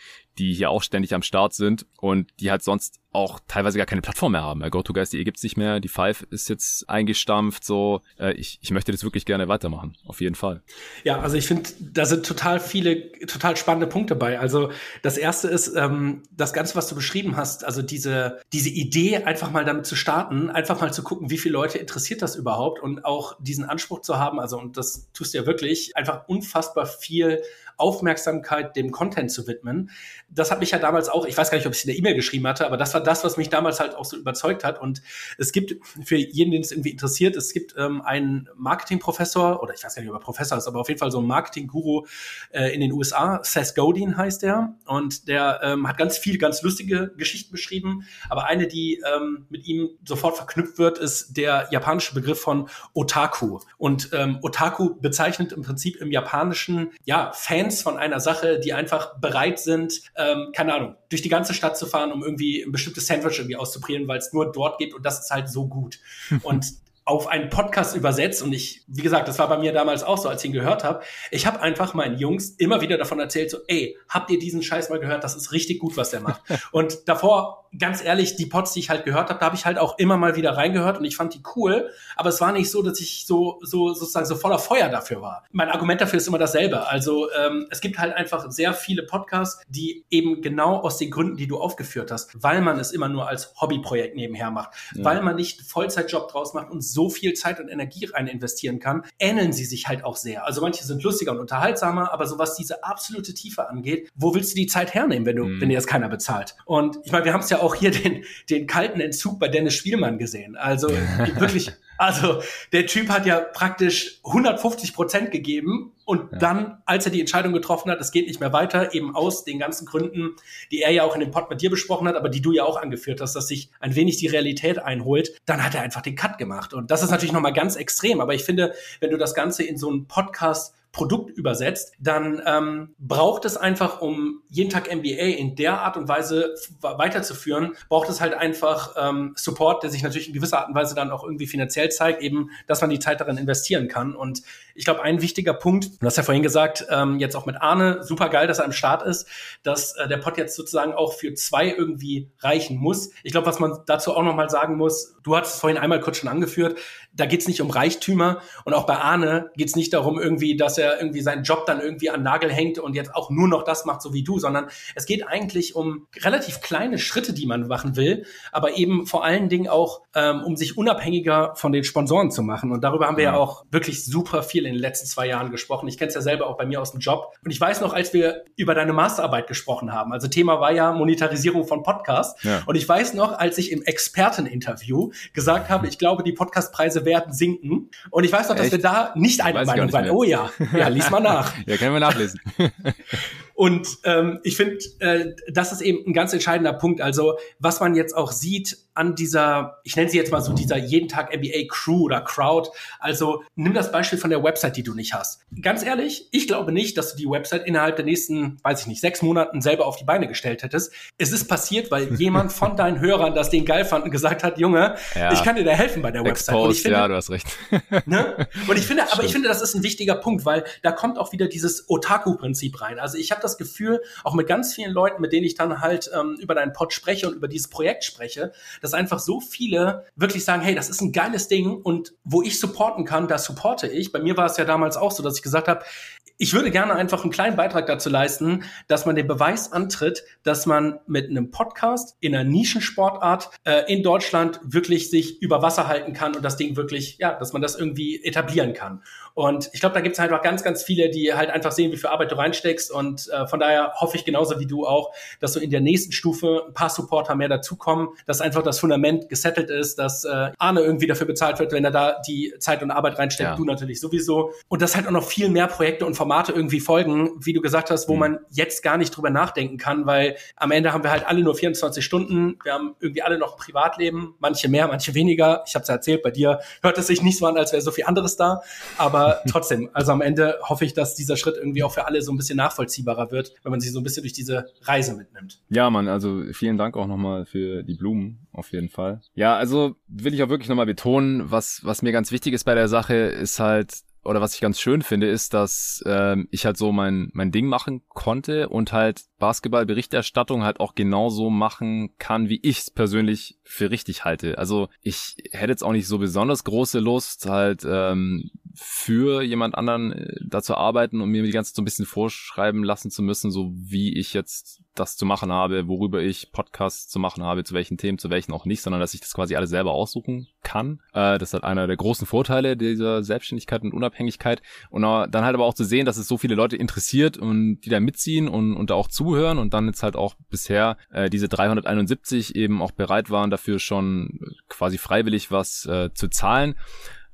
die hier auch ständig am Start sind und die halt sonst auch teilweise gar keine Plattform mehr haben. GoToGuys.de gibt's nicht mehr, die Five ist jetzt eingestampft, so. Äh, ich, ich möchte das wirklich gerne weitermachen, auf jeden Fall. Ja, also ich finde, da sind total viele, total spannende Punkte bei. Also das erste ist, ähm, das Ganze, was du beschrieben hast, also diese, diese Idee, einfach mal damit zu starten, einfach mal zu gucken, wie viele Leute interessiert das überhaupt und auch diesen Anspruch zu haben, also und das tust du ja wirklich, einfach unfassbar viel Aufmerksamkeit dem Content zu widmen. Das hat mich ja damals auch, ich weiß gar nicht, ob ich es in der E-Mail geschrieben hatte, aber das war das, was mich damals halt auch so überzeugt hat. Und es gibt, für jeden, den es irgendwie interessiert, es gibt ähm, einen Marketingprofessor, oder ich weiß gar nicht, ob er Professor ist, aber auf jeden Fall so ein Marketing-Guru äh, in den USA, Seth Godin heißt der. Und der ähm, hat ganz viel, ganz lustige Geschichten beschrieben. Aber eine, die ähm, mit ihm sofort verknüpft wird, ist der japanische Begriff von Otaku. Und ähm, Otaku bezeichnet im Prinzip im Japanischen, ja, Fans Fans von einer Sache, die einfach bereit sind, ähm, keine Ahnung, durch die ganze Stadt zu fahren, um irgendwie ein bestimmtes Sandwich irgendwie auszuprobieren, weil es nur dort gibt und das ist halt so gut. und auf einen Podcast übersetzt und ich, wie gesagt, das war bei mir damals auch so, als ich ihn gehört habe. Ich habe einfach meinen Jungs immer wieder davon erzählt, so, ey, habt ihr diesen Scheiß mal gehört? Das ist richtig gut, was der macht. und davor, ganz ehrlich, die Pods, die ich halt gehört habe, da habe ich halt auch immer mal wieder reingehört und ich fand die cool, aber es war nicht so, dass ich so, so sozusagen so voller Feuer dafür war. Mein Argument dafür ist immer dasselbe. Also ähm, es gibt halt einfach sehr viele Podcasts, die eben genau aus den Gründen, die du aufgeführt hast, weil man es immer nur als Hobbyprojekt nebenher macht, ja. weil man nicht Vollzeitjob draus macht und so so viel Zeit und Energie rein investieren kann, ähneln sie sich halt auch sehr. Also manche sind lustiger und unterhaltsamer, aber so was diese absolute Tiefe angeht, wo willst du die Zeit hernehmen, wenn du, mhm. wenn dir das keiner bezahlt? Und ich meine, wir haben es ja auch hier den, den kalten Entzug bei Dennis Spielmann gesehen. Also wirklich also der Typ hat ja praktisch 150 Prozent gegeben und ja. dann, als er die Entscheidung getroffen hat, es geht nicht mehr weiter, eben aus den ganzen Gründen, die er ja auch in dem Pod mit dir besprochen hat, aber die du ja auch angeführt hast, dass sich ein wenig die Realität einholt, dann hat er einfach den Cut gemacht. Und das ist natürlich nochmal ganz extrem. Aber ich finde, wenn du das Ganze in so einen Podcast Produkt übersetzt, dann ähm, braucht es einfach, um jeden Tag MBA in der Art und Weise weiterzuführen, braucht es halt einfach ähm, Support, der sich natürlich in gewisser Art und Weise dann auch irgendwie finanziell zeigt, eben, dass man die Zeit darin investieren kann. Und ich glaube, ein wichtiger Punkt, du hast ja vorhin gesagt, ähm, jetzt auch mit Arne, super geil, dass er am Start ist, dass äh, der Pod jetzt sozusagen auch für zwei irgendwie reichen muss. Ich glaube, was man dazu auch nochmal sagen muss, du hattest es vorhin einmal kurz schon angeführt, da geht es nicht um Reichtümer und auch bei Arne geht es nicht darum irgendwie, dass er irgendwie seinen Job dann irgendwie an Nagel hängt und jetzt auch nur noch das macht, so wie du, sondern es geht eigentlich um relativ kleine Schritte, die man machen will, aber eben vor allen Dingen auch, ähm, um sich unabhängiger von den Sponsoren zu machen. Und darüber haben wir ja, ja auch wirklich super viel in den letzten zwei Jahren gesprochen. Ich kenne es ja selber auch bei mir aus dem Job. Und ich weiß noch, als wir über deine Masterarbeit gesprochen haben, also Thema war ja Monetarisierung von Podcasts. Ja. Und ich weiß noch, als ich im Experteninterview gesagt habe, ich glaube, die Podcastpreise werden sinken. Und ich weiß noch, dass Echt? wir da nicht einer Meinung waren. Oh ja, ja, lies mal nach. ja, können wir nachlesen. Und ähm, ich finde, äh, das ist eben ein ganz entscheidender Punkt. Also was man jetzt auch sieht an dieser, ich nenne sie jetzt mal so dieser jeden Tag NBA Crew oder Crowd. Also nimm das Beispiel von der Website, die du nicht hast. Ganz ehrlich, ich glaube nicht, dass du die Website innerhalb der nächsten, weiß ich nicht, sechs Monaten selber auf die Beine gestellt hättest. Es ist passiert, weil jemand von deinen Hörern das den geil fand und gesagt hat, Junge, ja. ich kann dir da helfen bei der Website. Exposed, und ich finde, ja, du hast recht. ne? Und ich finde, aber ich finde, das ist ein wichtiger Punkt, weil da kommt auch wieder dieses Otaku-Prinzip rein. Also ich habe das Gefühl, auch mit ganz vielen Leuten, mit denen ich dann halt ähm, über deinen Pod spreche und über dieses Projekt spreche, dass einfach so viele wirklich sagen, hey, das ist ein geiles Ding und wo ich supporten kann, da supporte ich. Bei mir war es ja damals auch so, dass ich gesagt habe, ich würde gerne einfach einen kleinen Beitrag dazu leisten, dass man den Beweis antritt, dass man mit einem Podcast in einer Nischensportart äh, in Deutschland wirklich sich über Wasser halten kann und das Ding wirklich, ja, dass man das irgendwie etablieren kann. Und ich glaube, da gibt es halt auch ganz, ganz viele, die halt einfach sehen, wie viel Arbeit du reinsteckst. Und äh, von daher hoffe ich genauso wie du auch, dass so in der nächsten Stufe ein paar Supporter mehr dazukommen, dass einfach das Fundament gesettelt ist, dass äh, Arne irgendwie dafür bezahlt wird, wenn er da die Zeit und Arbeit reinsteckt, ja. du natürlich sowieso. Und dass halt auch noch viel mehr Projekte und Formate irgendwie folgen, wie du gesagt hast, wo mhm. man jetzt gar nicht drüber nachdenken kann, weil am Ende haben wir halt alle nur 24 Stunden. Wir haben irgendwie alle noch ein Privatleben, manche mehr, manche weniger. Ich habe es ja erzählt, bei dir hört es sich nicht so an, als wäre so viel anderes da. Aber aber trotzdem, also am Ende hoffe ich, dass dieser Schritt irgendwie auch für alle so ein bisschen nachvollziehbarer wird, wenn man sich so ein bisschen durch diese Reise mitnimmt. Ja, Mann, also vielen Dank auch nochmal für die Blumen, auf jeden Fall. Ja, also will ich auch wirklich nochmal betonen, was, was mir ganz wichtig ist bei der Sache, ist halt, oder was ich ganz schön finde, ist, dass ähm, ich halt so mein, mein Ding machen konnte und halt Basketballberichterstattung halt auch genauso machen kann, wie ich es persönlich für richtig halte. Also ich hätte jetzt auch nicht so besonders große Lust, halt ähm, für jemand anderen äh, da zu arbeiten und mir die ganze Zeit so ein bisschen vorschreiben lassen zu müssen, so wie ich jetzt das zu machen habe, worüber ich Podcasts zu machen habe, zu welchen Themen, zu welchen auch nicht, sondern dass ich das quasi alles selber aussuchen kann. Äh, das ist halt einer der großen Vorteile dieser Selbstständigkeit und Unabhängigkeit. Und dann halt aber auch zu sehen, dass es so viele Leute interessiert und die da mitziehen und, und da auch zuhören und dann jetzt halt auch bisher äh, diese 371 eben auch bereit waren, dafür schon quasi freiwillig was äh, zu zahlen.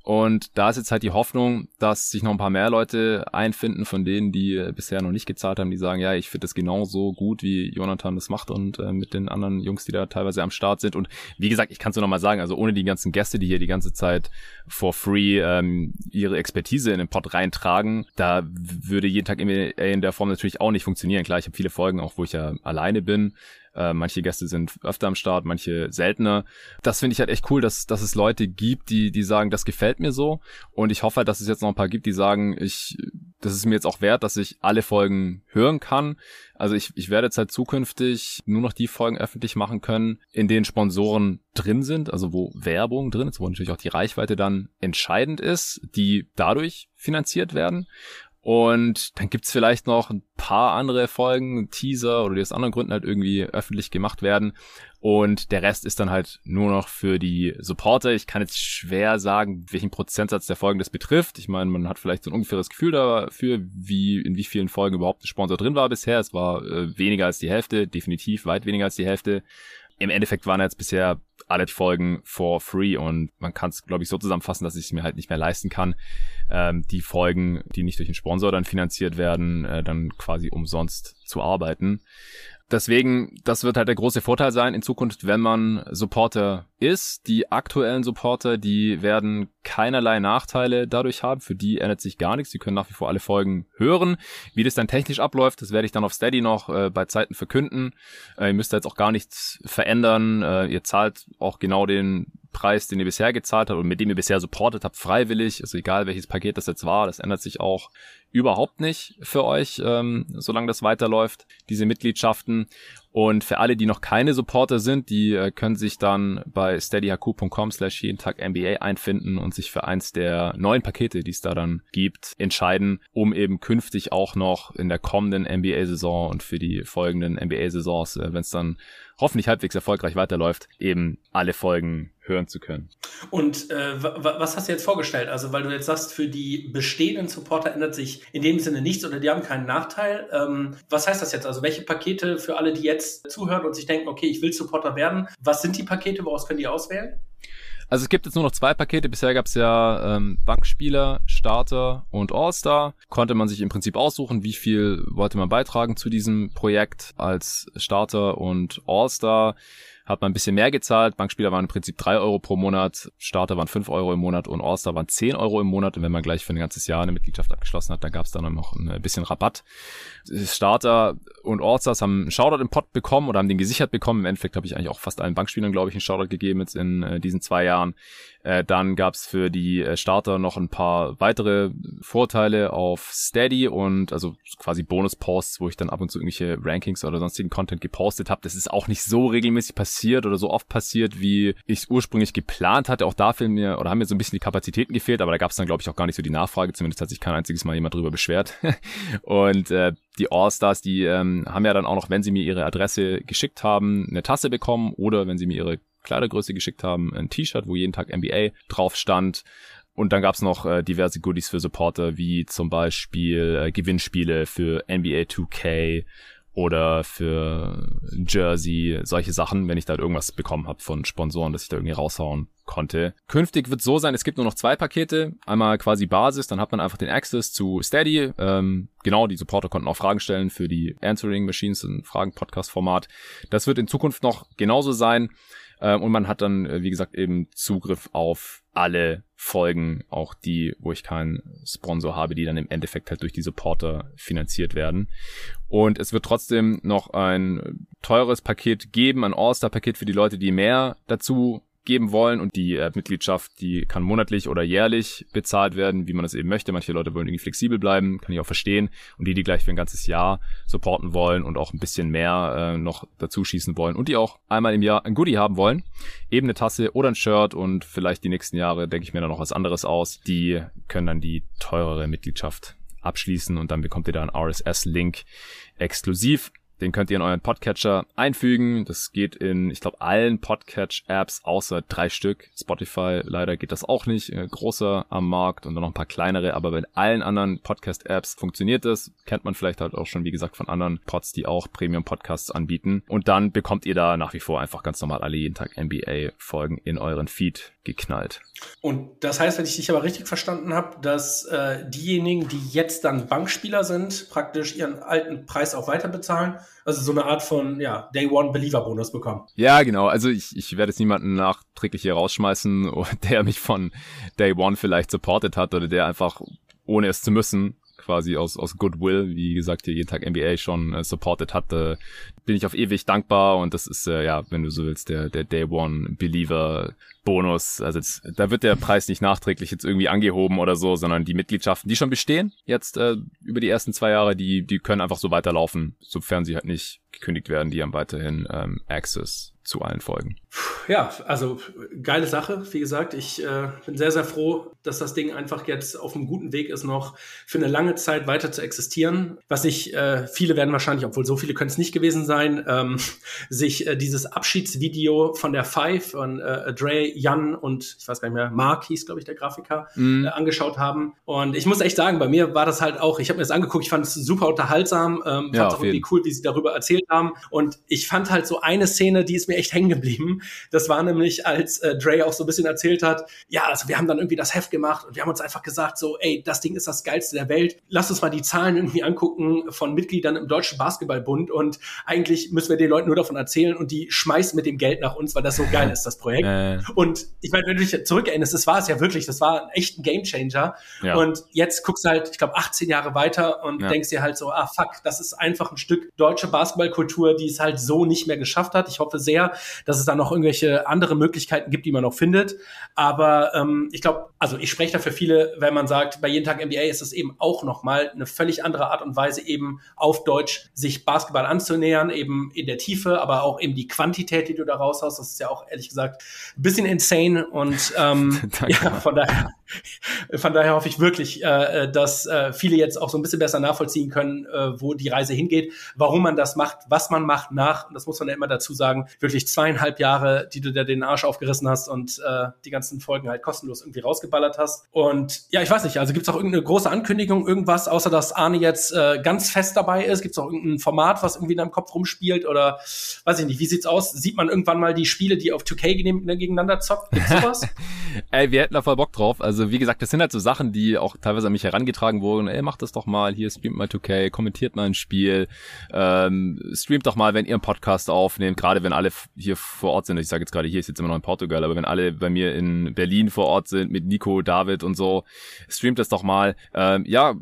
Und da ist jetzt halt die Hoffnung, dass sich noch ein paar mehr Leute einfinden von denen, die äh, bisher noch nicht gezahlt haben, die sagen, ja, ich finde das genauso gut, wie Jonathan das macht und äh, mit den anderen Jungs, die da teilweise am Start sind. Und wie gesagt, ich kann es nur noch mal sagen, also ohne die ganzen Gäste, die hier die ganze Zeit for free ähm, ihre Expertise in den Pod reintragen, da würde jeden Tag in der Form natürlich auch nicht funktionieren. Klar, ich habe viele Folgen, auch wo ich ja alleine bin. Äh, manche Gäste sind öfter am Start, manche seltener. Das finde ich halt echt cool, dass, dass es Leute gibt, die, die sagen, das gefällt mir so. Und ich hoffe halt, dass es jetzt noch ein paar gibt, die sagen, ich, das ist mir jetzt auch wert, dass ich alle Folgen hören kann. Also ich, ich werde jetzt halt zukünftig nur noch die Folgen öffentlich machen können, in denen Sponsoren drin sind, also wo Werbung drin ist, wo natürlich auch die Reichweite dann entscheidend ist, die dadurch finanziert werden. Und dann gibt's vielleicht noch ein paar andere Folgen, Teaser oder die aus anderen Gründen halt irgendwie öffentlich gemacht werden. Und der Rest ist dann halt nur noch für die Supporter. Ich kann jetzt schwer sagen, welchen Prozentsatz der Folgen das betrifft. Ich meine, man hat vielleicht so ein ungefähres Gefühl dafür, wie in wie vielen Folgen überhaupt ein Sponsor drin war bisher. Es war äh, weniger als die Hälfte, definitiv weit weniger als die Hälfte. Im Endeffekt waren jetzt bisher alle Folgen for free und man kann es, glaube ich, so zusammenfassen, dass ich es mir halt nicht mehr leisten kann, ähm, die Folgen, die nicht durch den Sponsor dann finanziert werden, äh, dann quasi umsonst zu arbeiten. Deswegen, das wird halt der große Vorteil sein in Zukunft, wenn man Supporter ist, die aktuellen Supporter, die werden keinerlei Nachteile dadurch haben. Für die ändert sich gar nichts. Sie können nach wie vor alle Folgen hören. Wie das dann technisch abläuft, das werde ich dann auf Steady noch äh, bei Zeiten verkünden. Äh, ihr müsst jetzt auch gar nichts verändern. Äh, ihr zahlt auch genau den Preis, den ihr bisher gezahlt habt und mit dem ihr bisher supportet habt, freiwillig. Also egal welches Paket das jetzt war, das ändert sich auch überhaupt nicht für euch, ähm, solange das weiterläuft, diese Mitgliedschaften. Und für alle, die noch keine Supporter sind, die äh, können sich dann bei steadyhq.com slash jeden Tag NBA einfinden und sich für eins der neuen Pakete, die es da dann gibt, entscheiden, um eben künftig auch noch in der kommenden NBA-Saison und für die folgenden NBA-Saisons, äh, wenn es dann hoffentlich halbwegs erfolgreich weiterläuft, eben alle Folgen hören zu können. Und äh, was hast du jetzt vorgestellt? Also, weil du jetzt sagst, für die bestehenden Supporter ändert sich in dem Sinne nichts oder die haben keinen Nachteil. Ähm, was heißt das jetzt? Also, welche Pakete für alle, die jetzt zuhören und sich denken, okay, ich will Supporter werden, was sind die Pakete, woraus können die auswählen? Also es gibt jetzt nur noch zwei Pakete. Bisher gab es ja ähm, Bankspieler, Starter und All-Star. Konnte man sich im Prinzip aussuchen, wie viel wollte man beitragen zu diesem Projekt als Starter und All-Star hat man ein bisschen mehr gezahlt. Bankspieler waren im Prinzip drei Euro pro Monat, Starter waren fünf Euro im Monat und All-Star waren zehn Euro im Monat. Und wenn man gleich für ein ganzes Jahr eine Mitgliedschaft abgeschlossen hat, dann gab es dann noch ein bisschen Rabatt. Starter und All-Stars haben einen Shoutout im Pot bekommen oder haben den gesichert bekommen. Im Endeffekt habe ich eigentlich auch fast allen Bankspielern, glaube ich, einen Shoutout gegeben jetzt in äh, diesen zwei Jahren. Äh, dann gab es für die äh, Starter noch ein paar weitere Vorteile auf Steady und also quasi Bonus-Posts, wo ich dann ab und zu irgendwelche Rankings oder sonstigen Content gepostet habe. Das ist auch nicht so regelmäßig passiert oder so oft passiert, wie ich es ursprünglich geplant hatte. Auch da fehlen mir oder haben mir so ein bisschen die Kapazitäten gefehlt, aber da gab es dann, glaube ich, auch gar nicht so die Nachfrage. Zumindest hat sich kein einziges Mal jemand drüber beschwert. und äh, die All-Stars, die ähm, haben ja dann auch noch, wenn sie mir ihre Adresse geschickt haben, eine Tasse bekommen oder wenn sie mir ihre Kleidergröße geschickt haben, ein T-Shirt, wo jeden Tag NBA drauf stand. Und dann gab's noch äh, diverse Goodies für Supporter, wie zum Beispiel äh, Gewinnspiele für NBA 2K oder für Jersey, solche Sachen, wenn ich da irgendwas bekommen habe von Sponsoren, dass ich da irgendwie raushauen konnte. Künftig wird so sein, es gibt nur noch zwei Pakete. Einmal quasi Basis, dann hat man einfach den Access zu Steady. Ähm, genau, die Supporter konnten auch Fragen stellen für die Answering Machines, ein Fragen-Podcast-Format. Das wird in Zukunft noch genauso sein. Ähm, und man hat dann, äh, wie gesagt, eben Zugriff auf alle Folgen, auch die, wo ich keinen Sponsor habe, die dann im Endeffekt halt durch die Supporter finanziert werden. Und es wird trotzdem noch ein teures Paket geben, ein All-Star-Paket für die Leute, die mehr dazu geben wollen und die äh, Mitgliedschaft, die kann monatlich oder jährlich bezahlt werden, wie man das eben möchte. Manche Leute wollen irgendwie flexibel bleiben, kann ich auch verstehen. Und die, die gleich für ein ganzes Jahr supporten wollen und auch ein bisschen mehr äh, noch dazu schießen wollen und die auch einmal im Jahr ein Goodie haben wollen, eben eine Tasse oder ein Shirt und vielleicht die nächsten Jahre denke ich mir dann noch was anderes aus, die können dann die teurere Mitgliedschaft abschließen und dann bekommt ihr da einen RSS-Link exklusiv. Den könnt ihr in euren Podcatcher einfügen. Das geht in, ich glaube, allen Podcatch-Apps außer drei Stück. Spotify leider geht das auch nicht. Äh, großer am Markt und dann noch ein paar kleinere, aber bei allen anderen Podcast-Apps funktioniert das. Kennt man vielleicht halt auch schon, wie gesagt, von anderen Pods, die auch Premium-Podcasts anbieten. Und dann bekommt ihr da nach wie vor einfach ganz normal alle jeden Tag NBA-Folgen in euren Feed geknallt. Und das heißt, wenn ich dich aber richtig verstanden habe, dass äh, diejenigen, die jetzt dann Bankspieler sind, praktisch ihren alten Preis auch weiter bezahlen, also so eine Art von ja, Day One Believer Bonus bekommen. Ja, genau. Also ich, ich werde jetzt niemanden nachträglich hier rausschmeißen, der mich von Day One vielleicht supportet hat oder der einfach ohne es zu müssen quasi aus, aus Goodwill, wie gesagt, hier jeden Tag NBA schon äh, supported hatte, bin ich auf ewig dankbar und das ist, äh, ja, wenn du so willst, der, der Day One Believer Bonus. Also jetzt, da wird der Preis nicht nachträglich jetzt irgendwie angehoben oder so, sondern die Mitgliedschaften, die schon bestehen, jetzt äh, über die ersten zwei Jahre, die, die können einfach so weiterlaufen, sofern sie halt nicht gekündigt werden, die haben weiterhin ähm, Access zu allen Folgen. Ja, also geile Sache. Wie gesagt, ich äh, bin sehr, sehr froh, dass das Ding einfach jetzt auf einem guten Weg ist, noch für eine lange Zeit weiter zu existieren. Was ich, äh, viele werden wahrscheinlich, obwohl so viele können es nicht gewesen sein, ähm, sich äh, dieses Abschiedsvideo von der Five, von äh, Dre, Jan und ich weiß gar nicht mehr, Mark hieß, glaube ich, der Grafiker, mm. äh, angeschaut haben. Und ich muss echt sagen, bei mir war das halt auch, ich habe mir das angeguckt, ich fand es super unterhaltsam, ähm, fand es auch irgendwie cool, wie sie darüber erzählt haben. Und ich fand halt so eine Szene, die ist mir echt hängen geblieben. Das war nämlich, als äh, Dre auch so ein bisschen erzählt hat, ja, also wir haben dann irgendwie das Heft gemacht und wir haben uns einfach gesagt, so, ey, das Ding ist das geilste der Welt. Lass uns mal die Zahlen irgendwie angucken von Mitgliedern im Deutschen Basketballbund. Und ein eigentlich müssen wir den Leuten nur davon erzählen und die schmeißen mit dem Geld nach uns, weil das so geil ist, das Projekt. Äh. Und ich meine, wenn du dich zurückerinnerst, das war es ja wirklich, das war ein echter Gamechanger. Ja. Und jetzt guckst du halt, ich glaube, 18 Jahre weiter und ja. denkst dir halt so, ah fuck, das ist einfach ein Stück deutsche Basketballkultur, die es halt so nicht mehr geschafft hat. Ich hoffe sehr, dass es da noch irgendwelche andere Möglichkeiten gibt, die man noch findet. Aber ähm, ich glaube, also ich spreche da für viele, wenn man sagt, bei jeden Tag NBA ist es eben auch nochmal eine völlig andere Art und Weise, eben auf Deutsch sich Basketball anzunähern, eben in der Tiefe, aber auch eben die Quantität, die du da raushaust. Das ist ja auch ehrlich gesagt ein bisschen insane und ähm, ja, von daher, von daher hoffe ich wirklich, äh, dass äh, viele jetzt auch so ein bisschen besser nachvollziehen können, äh, wo die Reise hingeht, warum man das macht, was man macht nach, und das muss man ja immer dazu sagen, wirklich zweieinhalb Jahre, die du da den Arsch aufgerissen hast und äh, die ganzen Folgen halt kostenlos irgendwie rausgeballert hast. Und ja, ich weiß nicht, also gibt es auch irgendeine große Ankündigung, irgendwas, außer dass Arne jetzt äh, ganz fest dabei ist? Gibt es auch irgendein Format, was irgendwie in deinem Kopf rumspielt? Oder weiß ich nicht, wie sieht's aus? Sieht man irgendwann mal die Spiele, die auf 2K gegeneinander zockt? Gibt's sowas? Ey, wir hätten da voll Bock drauf. Also wie gesagt, das sind halt so Sachen, die auch teilweise an mich herangetragen wurden. Ey, macht das doch mal, hier streamt mal 2K, kommentiert mal ein Spiel, ähm, streamt doch mal, wenn ihr einen Podcast aufnehmt, gerade wenn alle hier vor Ort sind. Ich sage jetzt gerade hier, ist jetzt immer noch in Portugal, aber wenn alle bei mir in Berlin vor Ort sind mit Nico, David und so, streamt das doch mal. Ähm, ja,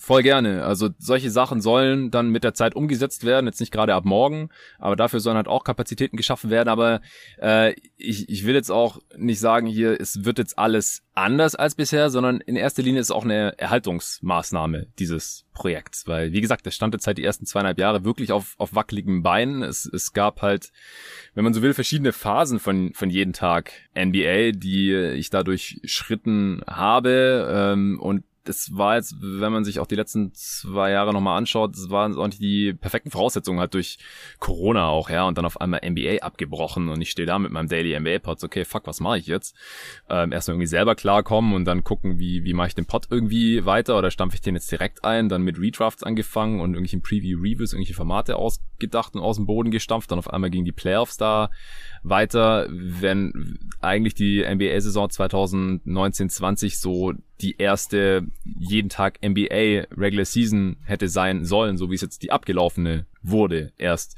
Voll gerne. Also solche Sachen sollen dann mit der Zeit umgesetzt werden, jetzt nicht gerade ab morgen, aber dafür sollen halt auch Kapazitäten geschaffen werden. Aber äh, ich, ich will jetzt auch nicht sagen, hier, es wird jetzt alles anders als bisher, sondern in erster Linie ist es auch eine Erhaltungsmaßnahme dieses Projekts. Weil, wie gesagt, das stand jetzt halt die ersten zweieinhalb Jahre wirklich auf, auf wackeligen Beinen. Es, es gab halt, wenn man so will, verschiedene Phasen von, von jeden Tag NBA, die ich dadurch schritten habe. Ähm, und das war jetzt, wenn man sich auch die letzten zwei Jahre nochmal anschaut, das waren auch nicht die perfekten Voraussetzungen halt durch Corona auch, ja, und dann auf einmal NBA abgebrochen und ich stehe da mit meinem Daily NBA Pod, okay, fuck, was mache ich jetzt? Ähm, erstmal irgendwie selber klarkommen und dann gucken, wie, wie mache ich den Pod irgendwie weiter oder stampfe ich den jetzt direkt ein, dann mit Redrafts angefangen und irgendwelchen Preview-Reviews, irgendwelche Formate ausgedacht und aus dem Boden gestampft, dann auf einmal gegen die Playoffs da weiter, wenn eigentlich die NBA-Saison 2019-20 so die erste jeden Tag NBA Regular Season hätte sein sollen, so wie es jetzt die abgelaufene wurde erst.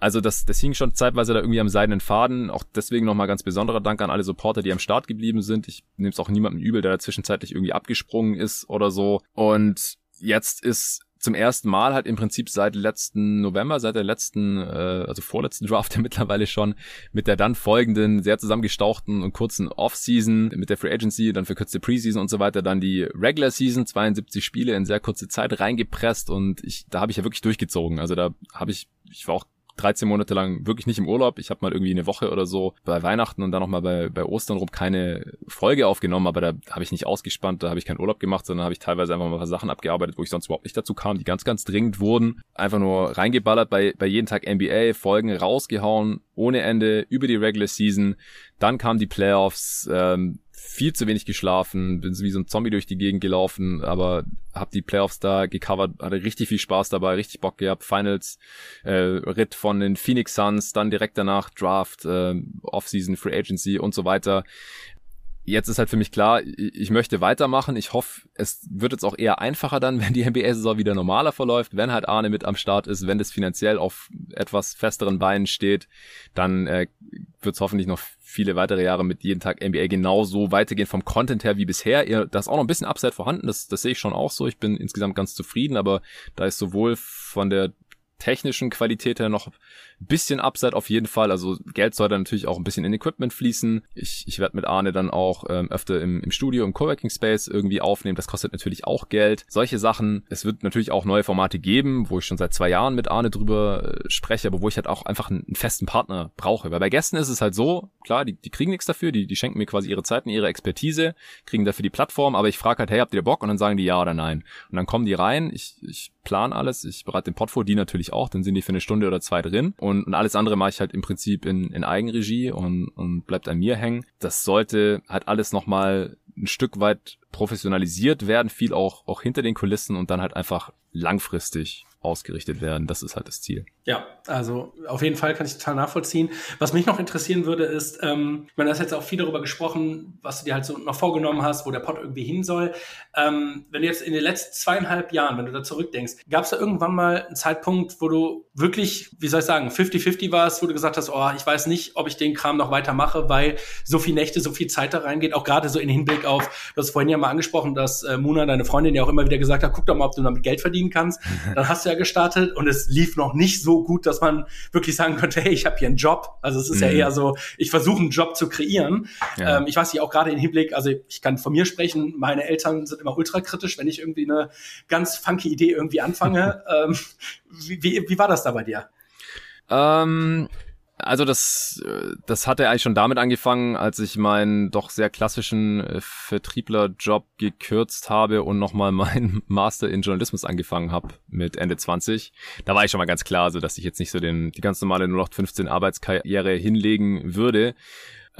Also das, das hing schon zeitweise da irgendwie am seidenen Faden. Auch deswegen nochmal ganz besonderer Dank an alle Supporter, die am Start geblieben sind. Ich nehme es auch niemandem übel, der da zwischenzeitlich irgendwie abgesprungen ist oder so. Und jetzt ist zum ersten Mal halt im Prinzip seit letzten November, seit der letzten, äh, also vorletzten Draft ja mittlerweile schon, mit der dann folgenden, sehr zusammengestauchten und kurzen Off-Season, mit der Free Agency, dann verkürzte Preseason und so weiter, dann die Regular Season, 72 Spiele in sehr kurze Zeit reingepresst und ich, da habe ich ja wirklich durchgezogen. Also da habe ich, ich war auch 13 Monate lang wirklich nicht im Urlaub. Ich habe mal irgendwie eine Woche oder so bei Weihnachten und dann nochmal bei, bei Ostern rum keine Folge aufgenommen, aber da habe ich nicht ausgespannt, da habe ich keinen Urlaub gemacht, sondern habe ich teilweise einfach mal ein paar Sachen abgearbeitet, wo ich sonst überhaupt nicht dazu kam, die ganz, ganz dringend wurden. Einfach nur reingeballert bei, bei jeden Tag NBA, Folgen rausgehauen, ohne Ende, über die Regular Season. Dann kamen die Playoffs, ähm, viel zu wenig geschlafen, bin wie so ein Zombie durch die Gegend gelaufen, aber habe die Playoffs da gecovert, hatte richtig viel Spaß dabei, richtig Bock gehabt. Finals äh, Ritt von den Phoenix Suns, dann direkt danach Draft, äh, Offseason, Free Agency und so weiter jetzt ist halt für mich klar, ich möchte weitermachen. Ich hoffe, es wird jetzt auch eher einfacher dann, wenn die NBA-Saison wieder normaler verläuft, wenn halt Arne mit am Start ist, wenn das finanziell auf etwas festeren Beinen steht, dann äh, wird es hoffentlich noch viele weitere Jahre mit jeden Tag NBA genauso weitergehen vom Content her wie bisher. Da ist auch noch ein bisschen Upside vorhanden, das, das sehe ich schon auch so. Ich bin insgesamt ganz zufrieden, aber da ist sowohl von der technischen Qualität her noch ein bisschen Upside auf jeden Fall. Also Geld soll dann natürlich auch ein bisschen in Equipment fließen. Ich, ich werde mit Arne dann auch ähm, öfter im, im Studio, im Coworking Space irgendwie aufnehmen. Das kostet natürlich auch Geld. Solche Sachen. Es wird natürlich auch neue Formate geben, wo ich schon seit zwei Jahren mit Arne drüber äh, spreche, aber wo ich halt auch einfach einen, einen, festen Partner brauche. Weil bei Gästen ist es halt so, klar, die, die kriegen nichts dafür, die, die schenken mir quasi ihre Zeit und ihre Expertise, kriegen dafür die Plattform, aber ich frage halt, hey, habt ihr Bock? Und dann sagen die ja oder nein. Und dann kommen die rein, ich, ich plan alles, ich bereite den vor, die natürlich auch, dann sind die für eine Stunde oder zwei drin und, und alles andere mache ich halt im Prinzip in, in Eigenregie und, und bleibt an mir hängen. Das sollte halt alles nochmal ein Stück weit professionalisiert werden, viel auch, auch hinter den Kulissen und dann halt einfach langfristig ausgerichtet werden. Das ist halt das Ziel. Ja, also auf jeden Fall kann ich total nachvollziehen. Was mich noch interessieren würde, ist, ähm, ich meine, du hast jetzt auch viel darüber gesprochen, was du dir halt so noch vorgenommen hast, wo der Pod irgendwie hin soll. Ähm, wenn du jetzt in den letzten zweieinhalb Jahren, wenn du da zurückdenkst, gab es da irgendwann mal einen Zeitpunkt, wo du wirklich, wie soll ich sagen, 50-50 warst, wo du gesagt hast, oh, ich weiß nicht, ob ich den Kram noch weitermache, weil so viel Nächte, so viel Zeit da reingeht, auch gerade so in Hinblick auf, du hast vorhin ja mal angesprochen, dass äh, Muna, deine Freundin, ja auch immer wieder gesagt hat, guck doch mal, ob du damit Geld verdienen kannst. Dann hast du ja gestartet und es lief noch nicht so gut, dass man wirklich sagen könnte, hey, ich habe hier einen Job. Also es ist mhm. ja eher so, ich versuche einen Job zu kreieren. Ja. Ähm, ich weiß nicht, auch gerade im Hinblick, also ich kann von mir sprechen, meine Eltern sind immer ultra kritisch, wenn ich irgendwie eine ganz funky Idee irgendwie anfange. ähm, wie, wie, wie war das da bei dir? Ähm, also das, das hatte eigentlich schon damit angefangen, als ich meinen doch sehr klassischen äh, Vertrieblerjob gekürzt habe und nochmal meinen Master in Journalismus angefangen habe mit Ende 20. Da war ich schon mal ganz klar, so dass ich jetzt nicht so den, die ganz normale 0815 Arbeitskarriere hinlegen würde.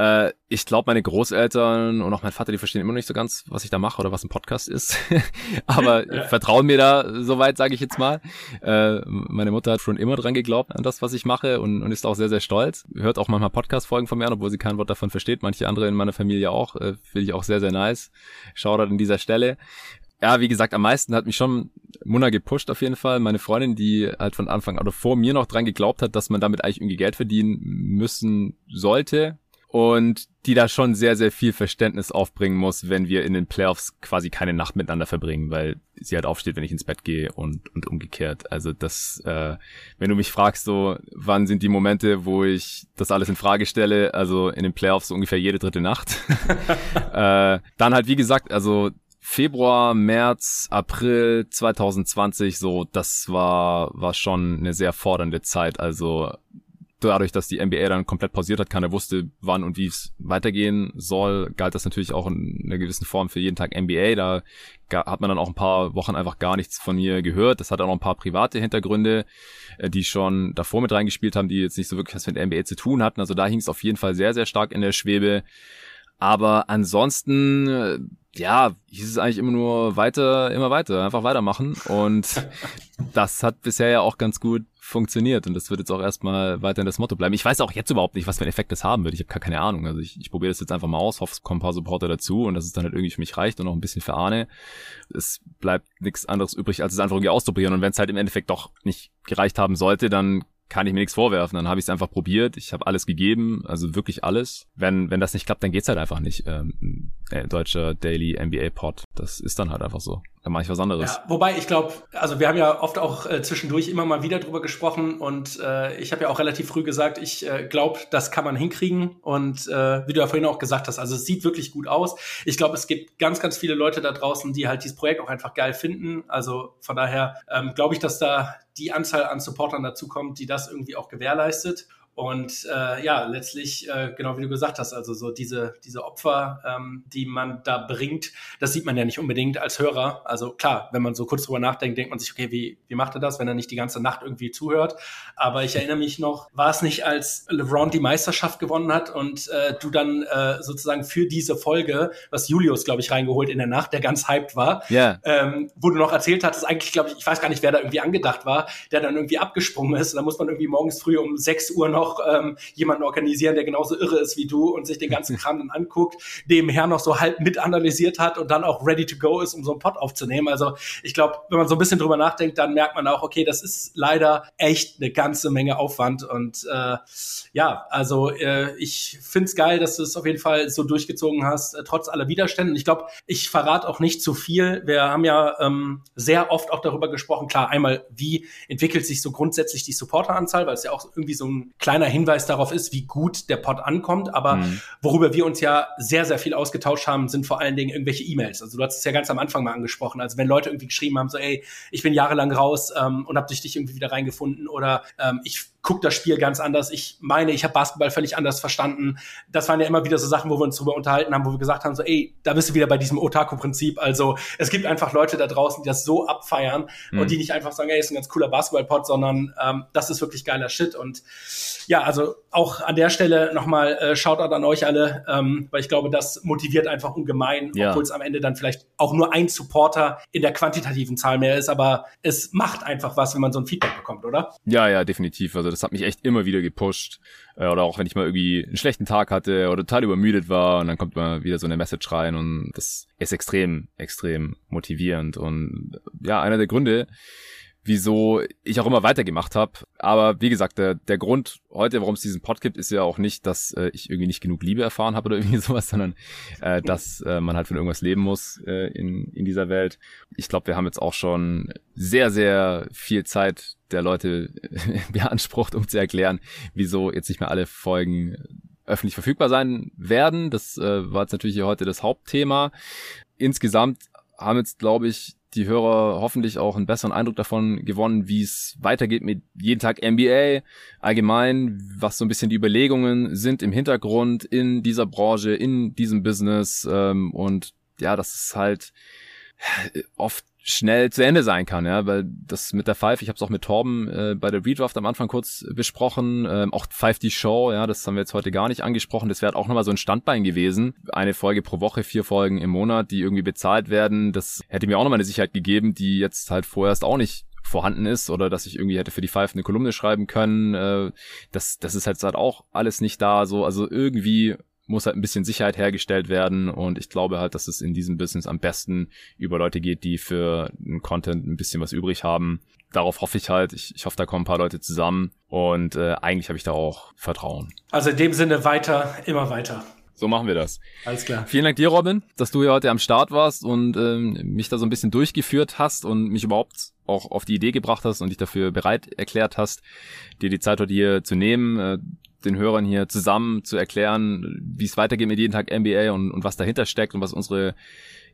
Äh, ich glaube, meine Großeltern und auch mein Vater, die verstehen immer noch nicht so ganz, was ich da mache oder was ein Podcast ist. Aber vertrauen mir da soweit, sage ich jetzt mal. Äh, meine Mutter hat schon immer dran geglaubt an das, was ich mache und, und ist auch sehr, sehr stolz. Hört auch manchmal Podcast-Folgen von mir an, obwohl sie kein Wort davon versteht. Manche andere in meiner Familie auch. Äh, Finde ich auch sehr, sehr nice. Shoutout an dieser Stelle ja, wie gesagt, am meisten hat mich schon Muna gepusht auf jeden Fall. Meine Freundin, die halt von Anfang oder vor mir noch dran geglaubt hat, dass man damit eigentlich irgendwie Geld verdienen müssen sollte und die da schon sehr, sehr viel Verständnis aufbringen muss, wenn wir in den Playoffs quasi keine Nacht miteinander verbringen, weil sie halt aufsteht, wenn ich ins Bett gehe und, und umgekehrt. Also das, äh, wenn du mich fragst, so, wann sind die Momente, wo ich das alles in Frage stelle, also in den Playoffs so ungefähr jede dritte Nacht. äh, dann halt, wie gesagt, also Februar, März, April 2020, so, das war, war schon eine sehr fordernde Zeit. Also dadurch, dass die NBA dann komplett pausiert hat, keiner wusste, wann und wie es weitergehen soll, galt das natürlich auch in einer gewissen Form für jeden Tag NBA. Da hat man dann auch ein paar Wochen einfach gar nichts von mir gehört. Das hat auch noch ein paar private Hintergründe, äh, die schon davor mit reingespielt haben, die jetzt nicht so wirklich was mit der NBA zu tun hatten. Also da hing es auf jeden Fall sehr, sehr stark in der Schwebe. Aber ansonsten, äh, ja, hieß es eigentlich immer nur weiter, immer weiter, einfach weitermachen. Und das hat bisher ja auch ganz gut funktioniert und das wird jetzt auch erstmal weiterhin das Motto bleiben. Ich weiß auch jetzt überhaupt nicht, was für einen Effekt das haben wird. Ich habe gar keine Ahnung. Also ich, ich probiere das jetzt einfach mal aus, hoffe, es kommen ein paar Supporter dazu und dass es dann halt irgendwie für mich reicht und auch ein bisschen für Arne. Es bleibt nichts anderes übrig, als es einfach irgendwie auszuprobieren. Und wenn es halt im Endeffekt doch nicht gereicht haben sollte, dann kann ich mir nichts vorwerfen. Dann habe ich es einfach probiert. Ich habe alles gegeben, also wirklich alles. Wenn wenn das nicht klappt, dann geht's halt einfach nicht. Ähm, äh, deutscher Daily NBA Pod. Das ist dann halt einfach so dann mache ich was anderes. Ja, wobei ich glaube, also wir haben ja oft auch äh, zwischendurch immer mal wieder drüber gesprochen und äh, ich habe ja auch relativ früh gesagt, ich äh, glaube, das kann man hinkriegen und äh, wie du ja vorhin auch gesagt hast, also es sieht wirklich gut aus. Ich glaube, es gibt ganz, ganz viele Leute da draußen, die halt dieses Projekt auch einfach geil finden. Also von daher ähm, glaube ich, dass da die Anzahl an Supportern dazu kommt, die das irgendwie auch gewährleistet. Und äh, ja, letztlich, äh, genau wie du gesagt hast, also so diese, diese Opfer, ähm, die man da bringt, das sieht man ja nicht unbedingt als Hörer. Also klar, wenn man so kurz drüber nachdenkt, denkt man sich, okay, wie, wie macht er das, wenn er nicht die ganze Nacht irgendwie zuhört? Aber ich erinnere mich noch, war es nicht, als LeBron die Meisterschaft gewonnen hat und äh, du dann äh, sozusagen für diese Folge, was Julius, glaube ich, reingeholt in der Nacht, der ganz hyped war, yeah. ähm, wo du noch erzählt hattest, eigentlich, glaube ich, ich weiß gar nicht, wer da irgendwie angedacht war, der dann irgendwie abgesprungen ist. Und da muss man irgendwie morgens früh um 6 Uhr noch noch ähm, jemanden organisieren, der genauso irre ist wie du und sich den ganzen Kram dann anguckt, nebenher noch so halb mit analysiert hat und dann auch ready to go ist, um so einen Pod aufzunehmen. Also ich glaube, wenn man so ein bisschen drüber nachdenkt, dann merkt man auch, okay, das ist leider echt eine ganze Menge Aufwand. Und äh, ja, also äh, ich find's geil, dass du es auf jeden Fall so durchgezogen hast, äh, trotz aller Widerstände. Und ich glaube, ich verrate auch nicht zu viel. Wir haben ja ähm, sehr oft auch darüber gesprochen, klar, einmal, wie entwickelt sich so grundsätzlich die Supporteranzahl, weil es ja auch irgendwie so ein kleiner Hinweis darauf ist, wie gut der Pod ankommt. Aber mhm. worüber wir uns ja sehr, sehr viel ausgetauscht haben, sind vor allen Dingen irgendwelche E-Mails. Also du hast es ja ganz am Anfang mal angesprochen. Also wenn Leute irgendwie geschrieben haben, so ey, ich bin jahrelang raus ähm, und habe durch dich irgendwie wieder reingefunden oder ähm, ich gucke das Spiel ganz anders. Ich meine, ich habe Basketball völlig anders verstanden. Das waren ja immer wieder so Sachen, wo wir uns drüber unterhalten haben, wo wir gesagt haben, so, ey, da bist du wieder bei diesem Otaku-Prinzip. Also es gibt einfach Leute da draußen, die das so abfeiern mhm. und die nicht einfach sagen, ey, ist ein ganz cooler Basketball-Pod, sondern ähm, das ist wirklich geiler Shit. Und ja, also auch an der Stelle nochmal äh, Shoutout an euch alle, ähm, weil ich glaube, das motiviert einfach ungemein, ja. obwohl es am Ende dann vielleicht auch nur ein Supporter in der quantitativen Zahl mehr ist, aber es macht einfach was, wenn man so ein Feedback bekommt, oder? Ja, ja, definitiv. Also das hat mich echt immer wieder gepusht. Äh, oder auch wenn ich mal irgendwie einen schlechten Tag hatte oder total übermüdet war und dann kommt mal wieder so eine Message rein und das ist extrem, extrem motivierend. Und ja, einer der Gründe, wieso ich auch immer weitergemacht habe. Aber wie gesagt, der, der Grund heute, warum es diesen Pod gibt, ist ja auch nicht, dass äh, ich irgendwie nicht genug Liebe erfahren habe oder irgendwie sowas, sondern äh, dass äh, man halt von irgendwas leben muss äh, in, in dieser Welt. Ich glaube, wir haben jetzt auch schon sehr, sehr viel Zeit der Leute beansprucht, um zu erklären, wieso jetzt nicht mehr alle Folgen öffentlich verfügbar sein werden. Das äh, war jetzt natürlich hier heute das Hauptthema. Insgesamt haben jetzt, glaube ich, die Hörer hoffentlich auch einen besseren Eindruck davon gewonnen, wie es weitergeht mit jeden Tag NBA, allgemein, was so ein bisschen die Überlegungen sind im Hintergrund in dieser Branche, in diesem Business ähm, und ja, das ist halt oft schnell zu Ende sein kann, ja, weil das mit der Five, ich habe es auch mit Torben äh, bei der Redraft am Anfang kurz besprochen, ähm, auch Five die Show, ja, das haben wir jetzt heute gar nicht angesprochen, das wäre auch nochmal so ein Standbein gewesen, eine Folge pro Woche, vier Folgen im Monat, die irgendwie bezahlt werden, das hätte mir auch nochmal eine Sicherheit gegeben, die jetzt halt vorerst auch nicht vorhanden ist oder dass ich irgendwie hätte für die Five eine Kolumne schreiben können, äh, das, das ist halt, auch alles nicht da, so, also irgendwie muss halt ein bisschen Sicherheit hergestellt werden und ich glaube halt, dass es in diesem Business am besten über Leute geht, die für den Content ein bisschen was übrig haben. Darauf hoffe ich halt. Ich, ich hoffe, da kommen ein paar Leute zusammen und äh, eigentlich habe ich da auch Vertrauen. Also in dem Sinne weiter, immer weiter. So machen wir das. Alles klar. Vielen Dank dir, Robin, dass du hier heute am Start warst und ähm, mich da so ein bisschen durchgeführt hast und mich überhaupt auch auf die Idee gebracht hast und dich dafür bereit erklärt hast, dir die Zeit heute hier zu nehmen. Äh, den Hörern hier zusammen zu erklären, wie es weitergeht mit jeden Tag NBA und, und was dahinter steckt und was unsere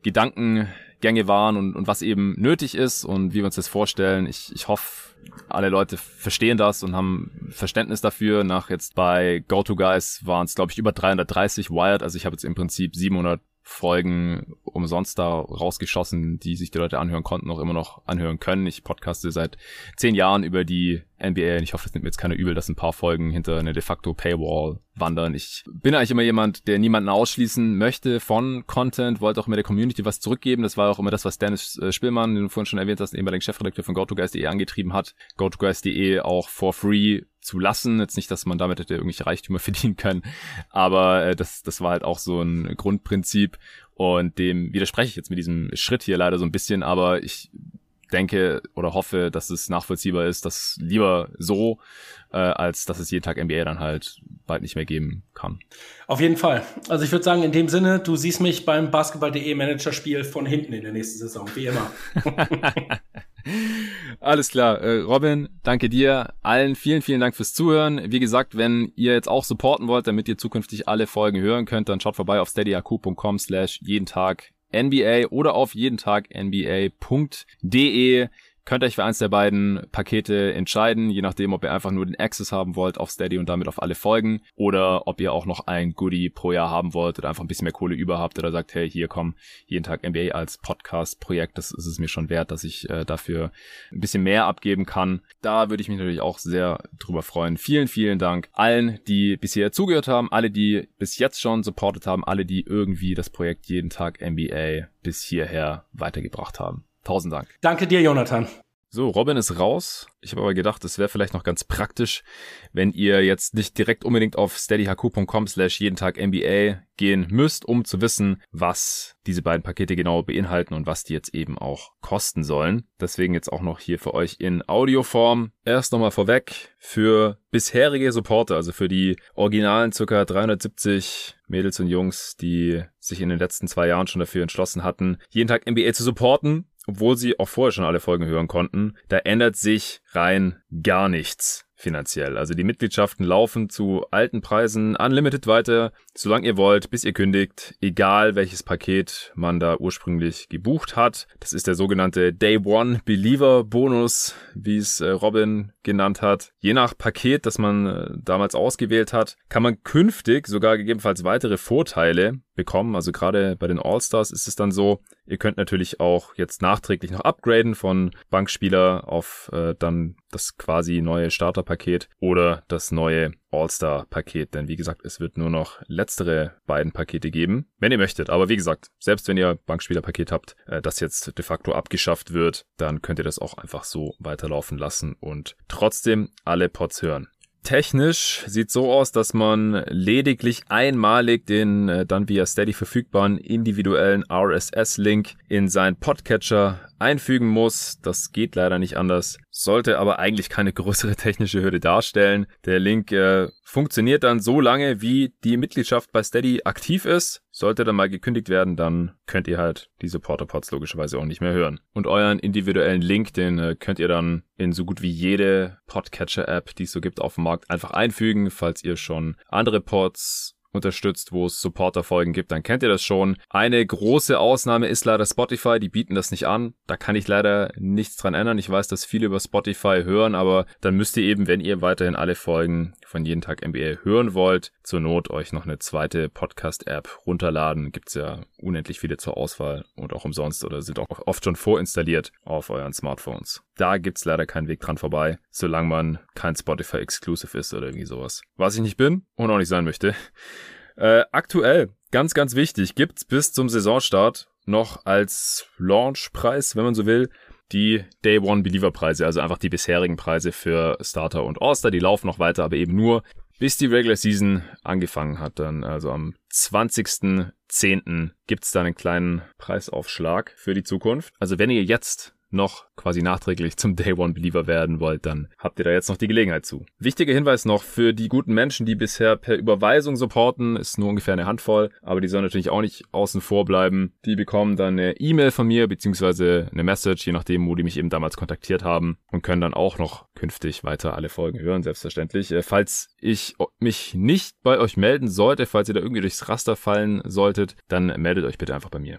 Gedankengänge waren und, und was eben nötig ist und wie wir uns das vorstellen. Ich, ich hoffe, alle Leute verstehen das und haben Verständnis dafür. Nach jetzt bei GoToGuys waren es, glaube ich, über 330 Wired. Also ich habe jetzt im Prinzip 700 Folgen umsonst da rausgeschossen, die sich die Leute anhören konnten, auch immer noch anhören können. Ich podcaste seit zehn Jahren über die NBA und ich hoffe, das nimmt mir jetzt keiner übel, dass ein paar Folgen hinter eine de facto Paywall wandern. Ich bin eigentlich immer jemand, der niemanden ausschließen möchte von Content, wollte auch immer der Community was zurückgeben. Das war auch immer das, was Dennis äh, Spielmann, den du vorhin schon erwähnt hast, ehemaligen Chefredakteur von GoToGuys.de angetrieben hat. GoToGuys.de auch for free zu lassen. Jetzt nicht, dass man damit hätte irgendwelche Reichtümer verdienen können, aber äh, das, das war halt auch so ein Grundprinzip und dem widerspreche ich jetzt mit diesem Schritt hier leider so ein bisschen, aber ich denke oder hoffe, dass es nachvollziehbar ist, dass lieber so, äh, als dass es jeden Tag NBA dann halt bald nicht mehr geben kann. Auf jeden Fall. Also ich würde sagen, in dem Sinne, du siehst mich beim Basketball.de Managerspiel von hinten in der nächsten Saison, wie immer. Alles klar. Äh, Robin, danke dir. Allen vielen, vielen Dank fürs Zuhören. Wie gesagt, wenn ihr jetzt auch supporten wollt, damit ihr zukünftig alle Folgen hören könnt, dann schaut vorbei auf steadyaq.com slash jeden Tag NBA oder auf jeden Tag NBA.de könnt ihr euch für eins der beiden Pakete entscheiden, je nachdem, ob ihr einfach nur den Access haben wollt auf Steady und damit auf alle Folgen oder ob ihr auch noch ein Goodie pro Jahr haben wollt oder einfach ein bisschen mehr Kohle über habt oder sagt, hey, hier komm, jeden Tag NBA als Podcast-Projekt, das ist es mir schon wert, dass ich äh, dafür ein bisschen mehr abgeben kann. Da würde ich mich natürlich auch sehr drüber freuen. Vielen, vielen Dank allen, die bisher zugehört haben, alle, die bis jetzt schon supportet haben, alle, die irgendwie das Projekt jeden Tag NBA bis hierher weitergebracht haben. Tausend Dank. Danke dir, Jonathan. So, Robin ist raus. Ich habe aber gedacht, es wäre vielleicht noch ganz praktisch, wenn ihr jetzt nicht direkt unbedingt auf steadyhq.com slash jeden Tag NBA gehen müsst, um zu wissen, was diese beiden Pakete genau beinhalten und was die jetzt eben auch kosten sollen. Deswegen jetzt auch noch hier für euch in Audioform. Erst nochmal vorweg für bisherige Supporter, also für die originalen circa 370 Mädels und Jungs, die sich in den letzten zwei Jahren schon dafür entschlossen hatten, jeden Tag NBA zu supporten obwohl sie auch vorher schon alle Folgen hören konnten, da ändert sich rein gar nichts. finanziell. Also die Mitgliedschaften laufen zu alten Preisen unlimited weiter, solange ihr wollt, bis ihr kündigt, egal welches Paket man da ursprünglich gebucht hat. Das ist der sogenannte Day One Believer Bonus, wie es äh, Robin genannt hat. Je nach Paket, das man äh, damals ausgewählt hat, kann man künftig sogar gegebenenfalls weitere Vorteile bekommen. Also gerade bei den All-Stars ist es dann so, ihr könnt natürlich auch jetzt nachträglich noch upgraden von Bankspieler auf äh, dann das quasi neue Starterpaket oder das neue All-Star-Paket. Denn wie gesagt, es wird nur noch letztere beiden Pakete geben, wenn ihr möchtet. Aber wie gesagt, selbst wenn ihr Bankspielerpaket habt, äh, das jetzt de facto abgeschafft wird, dann könnt ihr das auch einfach so weiterlaufen lassen und trotzdem alle Pots hören. Technisch sieht so aus, dass man lediglich einmalig den äh, dann via Steady verfügbaren individuellen RSS-Link in seinen Podcatcher einfügen muss. Das geht leider nicht anders, sollte aber eigentlich keine größere technische Hürde darstellen. Der Link äh, funktioniert dann so lange, wie die Mitgliedschaft bei Steady aktiv ist. Sollte dann mal gekündigt werden, dann könnt ihr halt die Supporter-Pods logischerweise auch nicht mehr hören. Und euren individuellen Link, den äh, könnt ihr dann in so gut wie jede Podcatcher-App, die es so gibt auf dem Markt, einfach einfügen, falls ihr schon andere Pods unterstützt, wo es Supporter-Folgen gibt, dann kennt ihr das schon. Eine große Ausnahme ist leider Spotify, die bieten das nicht an. Da kann ich leider nichts dran ändern. Ich weiß, dass viele über Spotify hören, aber dann müsst ihr eben, wenn ihr weiterhin alle Folgen von jeden Tag NBA hören wollt, zur Not euch noch eine zweite Podcast-App runterladen. Gibt's ja unendlich viele zur Auswahl und auch umsonst oder sind auch oft schon vorinstalliert auf euren Smartphones. Da gibt's leider keinen Weg dran vorbei, solange man kein Spotify Exclusive ist oder irgendwie sowas. Was ich nicht bin und auch nicht sein möchte. Äh, aktuell, ganz, ganz wichtig, gibt's bis zum Saisonstart noch als Launchpreis, wenn man so will, die Day One Believer Preise, also einfach die bisherigen Preise für Starter und All-Star. Die laufen noch weiter, aber eben nur bis die Regular Season angefangen hat. Dann also am 20.10. gibt's da einen kleinen Preisaufschlag für die Zukunft. Also wenn ihr jetzt noch quasi nachträglich zum Day One Believer werden wollt, dann habt ihr da jetzt noch die Gelegenheit zu. Wichtiger Hinweis noch für die guten Menschen, die bisher per Überweisung supporten, ist nur ungefähr eine Handvoll, aber die sollen natürlich auch nicht außen vor bleiben. Die bekommen dann eine E-Mail von mir, beziehungsweise eine Message, je nachdem, wo die mich eben damals kontaktiert haben und können dann auch noch künftig weiter alle Folgen hören, selbstverständlich. Äh, falls ich mich nicht bei euch melden sollte, falls ihr da irgendwie durchs Raster fallen solltet, dann meldet euch bitte einfach bei mir.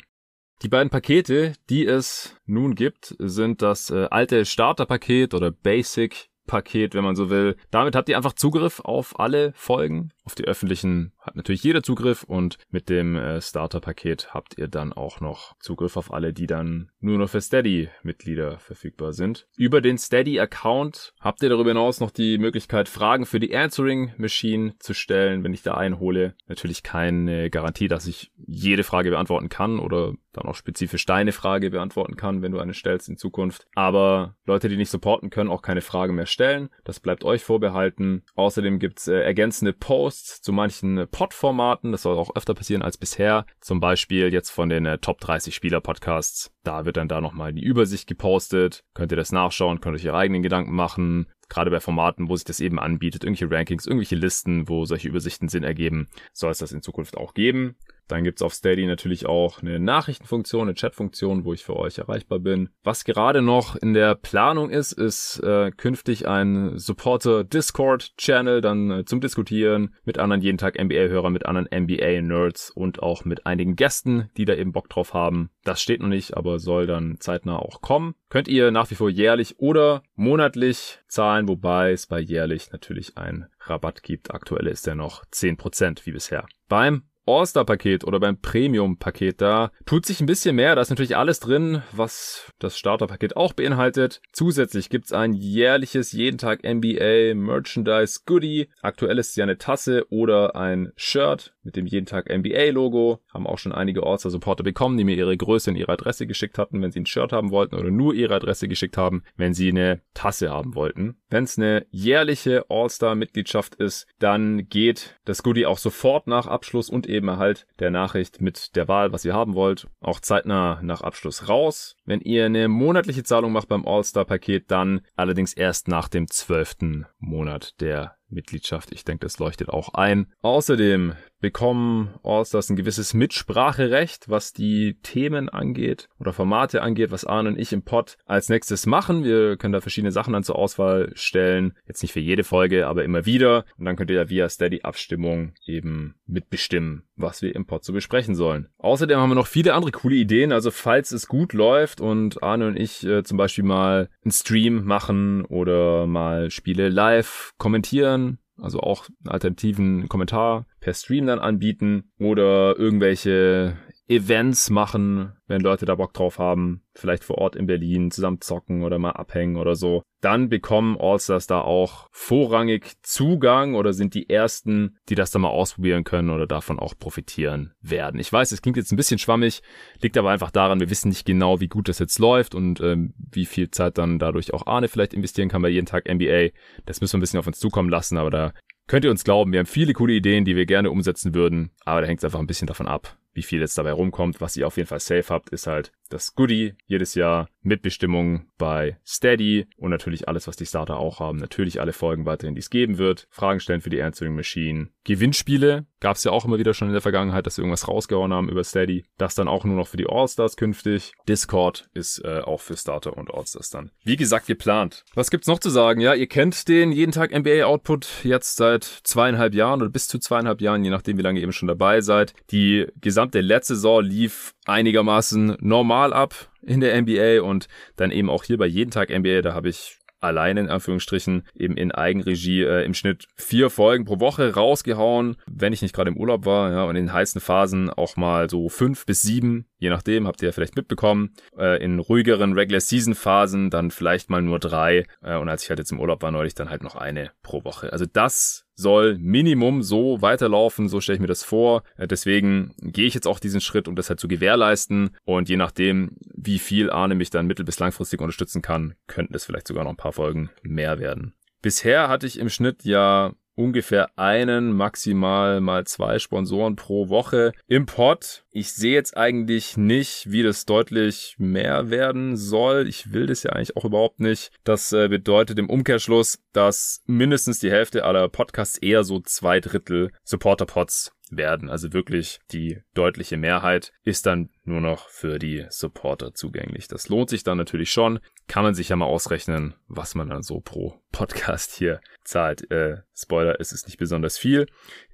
Die beiden Pakete, die es nun gibt, sind das äh, alte Starterpaket oder Basic Paket, wenn man so will. Damit habt ihr einfach Zugriff auf alle Folgen. Auf die öffentlichen hat natürlich jeder Zugriff und mit dem äh, Starter-Paket habt ihr dann auch noch Zugriff auf alle, die dann nur noch für Steady-Mitglieder verfügbar sind. Über den Steady-Account habt ihr darüber hinaus noch die Möglichkeit, Fragen für die Answering Machine zu stellen, wenn ich da einhole. Natürlich keine Garantie, dass ich jede Frage beantworten kann oder dann auch spezifisch deine Frage beantworten kann, wenn du eine stellst in Zukunft. Aber Leute, die nicht supporten, können auch keine Frage mehr stellen. Das bleibt euch vorbehalten. Außerdem gibt's äh, ergänzende Posts zu manchen Pod-Formaten. Das soll auch öfter passieren als bisher. Zum Beispiel jetzt von den äh, Top 30 Spieler-Podcasts. Da wird dann da nochmal die Übersicht gepostet. Könnt ihr das nachschauen, könnt euch ihre eigenen Gedanken machen gerade bei Formaten, wo sich das eben anbietet, irgendwelche Rankings, irgendwelche Listen, wo solche Übersichten Sinn ergeben, soll es das in Zukunft auch geben. Dann gibt's auf Steady natürlich auch eine Nachrichtenfunktion, eine Chatfunktion, wo ich für euch erreichbar bin. Was gerade noch in der Planung ist, ist äh, künftig ein Supporter Discord Channel dann äh, zum Diskutieren mit anderen jeden Tag NBA-Hörer, mit anderen NBA-Nerds und auch mit einigen Gästen, die da eben Bock drauf haben. Das steht noch nicht, aber soll dann zeitnah auch kommen. Könnt ihr nach wie vor jährlich oder monatlich zahlen, wobei es bei jährlich natürlich einen Rabatt gibt. Aktuell ist er noch 10% wie bisher. Beim All-Star-Paket oder beim Premium-Paket, da tut sich ein bisschen mehr. Da ist natürlich alles drin, was das Starter-Paket auch beinhaltet. Zusätzlich gibt's ein jährliches jeden Tag NBA Merchandise Goodie. Aktuell ist ja eine Tasse oder ein Shirt mit dem jeden Tag NBA Logo. Haben auch schon einige All-Star Supporter bekommen, die mir ihre Größe und ihre Adresse geschickt hatten, wenn sie ein Shirt haben wollten oder nur ihre Adresse geschickt haben, wenn sie eine Tasse haben wollten. Wenn es eine jährliche All-Star Mitgliedschaft ist, dann geht das Goodie auch sofort nach Abschluss und eben eben Erhalt der Nachricht mit der Wahl, was ihr haben wollt, auch zeitnah nach Abschluss raus. Wenn ihr eine monatliche Zahlung macht beim All-Star-Paket, dann allerdings erst nach dem zwölften Monat der Mitgliedschaft. Ich denke, das leuchtet auch ein. Außerdem bekommen Allstars ein gewisses Mitspracherecht, was die Themen angeht oder Formate angeht, was Arne und ich im Pod als nächstes machen. Wir können da verschiedene Sachen dann zur Auswahl stellen. Jetzt nicht für jede Folge, aber immer wieder. Und dann könnt ihr ja via Steady Abstimmung eben mitbestimmen, was wir im Pod zu besprechen sollen. Außerdem haben wir noch viele andere coole Ideen. Also falls es gut läuft und Arne und ich äh, zum Beispiel mal einen Stream machen oder mal Spiele live kommentieren, also auch einen alternativen Kommentar per Stream dann anbieten oder irgendwelche Events machen, wenn Leute da Bock drauf haben, vielleicht vor Ort in Berlin zusammen zocken oder mal abhängen oder so, dann bekommen Allstars da auch vorrangig Zugang oder sind die ersten, die das dann mal ausprobieren können oder davon auch profitieren werden. Ich weiß, es klingt jetzt ein bisschen schwammig, liegt aber einfach daran, wir wissen nicht genau, wie gut das jetzt läuft und ähm, wie viel Zeit dann dadurch auch Arne vielleicht investieren kann bei jeden Tag NBA. Das müssen wir ein bisschen auf uns zukommen lassen, aber da könnt ihr uns glauben, wir haben viele coole Ideen, die wir gerne umsetzen würden, aber da hängt es einfach ein bisschen davon ab, wie viel jetzt dabei rumkommt. Was ihr auf jeden Fall safe habt, ist halt das Goodie jedes Jahr, Mitbestimmung bei Steady und natürlich alles, was die Starter auch haben. Natürlich alle Folgen weiterhin, die es geben wird. Fragen stellen für die Answering Machine. Gewinnspiele gab es ja auch immer wieder schon in der Vergangenheit, dass sie irgendwas rausgehauen haben über Steady. Das dann auch nur noch für die All-Stars künftig. Discord ist äh, auch für Starter und All-Stars dann. Wie gesagt, geplant. Was gibt's noch zu sagen? Ja, ihr kennt den jeden Tag NBA Output jetzt seit zweieinhalb Jahren oder bis zu zweieinhalb Jahren, je nachdem, wie lange ihr eben schon dabei seid. Die gesamte letzte Saison lief einigermaßen normal ab in der NBA und dann eben auch hier bei jeden Tag NBA, da habe ich alleine in Anführungsstrichen eben in Eigenregie äh, im Schnitt vier Folgen pro Woche rausgehauen, wenn ich nicht gerade im Urlaub war, ja, und in heißen Phasen auch mal so fünf bis sieben, je nachdem, habt ihr ja vielleicht mitbekommen. Äh, in ruhigeren Regular Season Phasen dann vielleicht mal nur drei äh, und als ich halt jetzt im Urlaub war neulich dann halt noch eine pro Woche. Also das soll Minimum so weiterlaufen, so stelle ich mir das vor. Äh, deswegen gehe ich jetzt auch diesen Schritt, um das halt zu gewährleisten. Und je nachdem, wie viel Arne mich dann mittel- bis langfristig unterstützen kann, könnten es vielleicht sogar noch ein paar Folgen mehr werden. Bisher hatte ich im Schnitt ja ungefähr einen, maximal mal zwei Sponsoren pro Woche im Pod. Ich sehe jetzt eigentlich nicht, wie das deutlich mehr werden soll. Ich will das ja eigentlich auch überhaupt nicht. Das äh, bedeutet im Umkehrschluss, dass mindestens die Hälfte aller Podcasts eher so zwei Drittel Supporter-Pods werden. Also wirklich die deutliche Mehrheit ist dann nur noch für die Supporter zugänglich. Das lohnt sich dann natürlich schon. Kann man sich ja mal ausrechnen, was man dann so pro Podcast hier zahlt. Äh, Spoiler, es ist nicht besonders viel.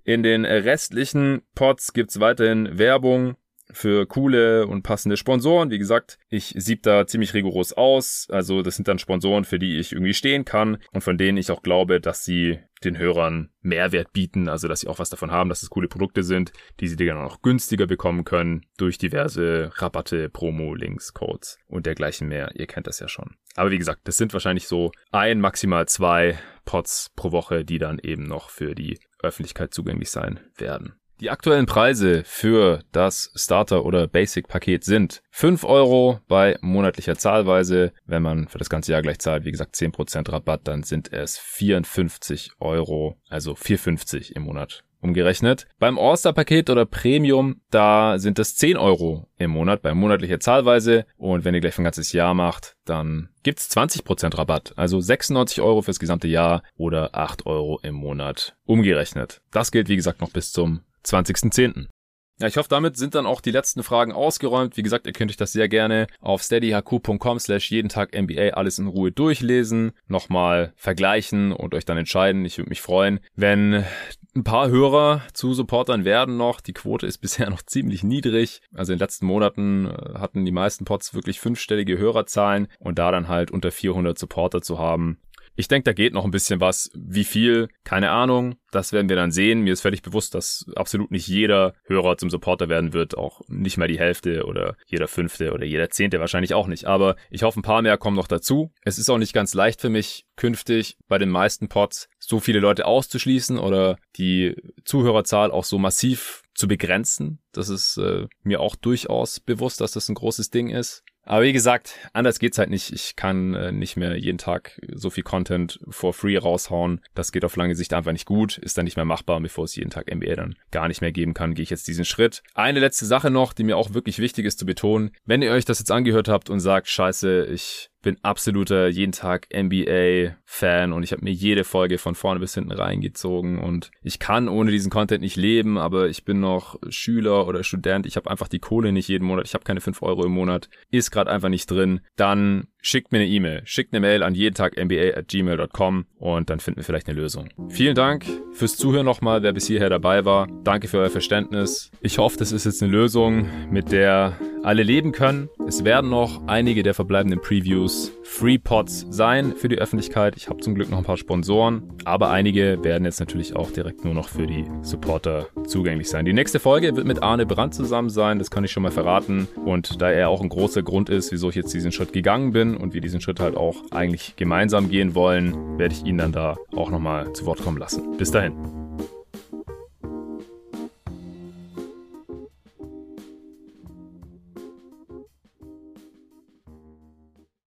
In den restlichen Pods gibt's weiterhin Werbung für coole und passende Sponsoren. Wie gesagt, ich sieb da ziemlich rigoros aus. Also das sind dann Sponsoren, für die ich irgendwie stehen kann und von denen ich auch glaube, dass sie den Hörern Mehrwert bieten, also dass sie auch was davon haben, dass es coole Produkte sind, die sie dann auch günstiger bekommen können durch diverse Rabatte, Promo, Links, Codes und dergleichen mehr. Ihr kennt das ja schon. Aber wie gesagt, das sind wahrscheinlich so ein, maximal zwei Pots pro Woche, die dann eben noch für die Öffentlichkeit zugänglich sein werden. Die aktuellen Preise für das Starter- oder Basic-Paket sind 5 Euro bei monatlicher Zahlweise. Wenn man für das ganze Jahr gleich zahlt, wie gesagt 10% Rabatt, dann sind es 54 Euro, also 4,50 im Monat umgerechnet. Beim All-Star-Paket oder Premium, da sind es 10 Euro im Monat bei monatlicher Zahlweise. Und wenn ihr gleich für ein ganzes Jahr macht, dann gibt's 20% Rabatt. Also 96 Euro fürs gesamte Jahr oder 8 Euro im Monat umgerechnet. Das gilt, wie gesagt, noch bis zum 20.10. Ja, ich hoffe, damit sind dann auch die letzten Fragen ausgeräumt. Wie gesagt, ihr könnt euch das sehr gerne auf steadyhq.com slash jeden Tag NBA alles in Ruhe durchlesen, nochmal vergleichen und euch dann entscheiden. Ich würde mich freuen, wenn ein paar Hörer zu Supportern werden noch. Die Quote ist bisher noch ziemlich niedrig. Also in den letzten Monaten äh, hatten die meisten Pots wirklich fünfstellige Hörerzahlen und da dann halt unter 400 Supporter zu haben, ich denke, da geht noch ein bisschen was. Wie viel? Keine Ahnung. Das werden wir dann sehen. Mir ist völlig bewusst, dass absolut nicht jeder Hörer zum Supporter werden wird. Auch nicht mehr die Hälfte oder jeder Fünfte oder jeder Zehnte wahrscheinlich auch nicht. Aber ich hoffe, ein paar mehr kommen noch dazu. Es ist auch nicht ganz leicht für mich, künftig bei den meisten Pods so viele Leute auszuschließen oder die Zuhörerzahl auch so massiv zu begrenzen. Das ist äh, mir auch durchaus bewusst, dass das ein großes Ding ist. Aber wie gesagt, anders geht's halt nicht. Ich kann äh, nicht mehr jeden Tag so viel Content for free raushauen. Das geht auf lange Sicht einfach nicht gut, ist dann nicht mehr machbar. bevor es jeden Tag NBA dann gar nicht mehr geben kann, gehe ich jetzt diesen Schritt. Eine letzte Sache noch, die mir auch wirklich wichtig ist zu betonen. Wenn ihr euch das jetzt angehört habt und sagt, scheiße, ich bin absoluter jeden Tag NBA-Fan und ich habe mir jede Folge von vorne bis hinten reingezogen und ich kann ohne diesen Content nicht leben, aber ich bin noch Schüler oder Student, ich habe einfach die Kohle nicht jeden Monat, ich habe keine 5 Euro im Monat, ist gerade einfach nicht drin, dann schickt mir eine E-Mail, schickt eine Mail an jeden Tag mba at gmail.com und dann finden wir vielleicht eine Lösung. Vielen Dank fürs Zuhören nochmal, wer bis hierher dabei war. Danke für euer Verständnis. Ich hoffe, das ist jetzt eine Lösung, mit der alle leben können. Es werden noch einige der verbleibenden Previews Free Pods sein für die Öffentlichkeit. Ich habe zum Glück noch ein paar Sponsoren, aber einige werden jetzt natürlich auch direkt nur noch für die Supporter zugänglich sein. Die nächste Folge wird mit Arne Brandt zusammen sein, das kann ich schon mal verraten. Und da er auch ein großer Grund ist, wieso ich jetzt diesen Schritt gegangen bin und wir diesen Schritt halt auch eigentlich gemeinsam gehen wollen, werde ich ihn dann da auch nochmal zu Wort kommen lassen. Bis dahin.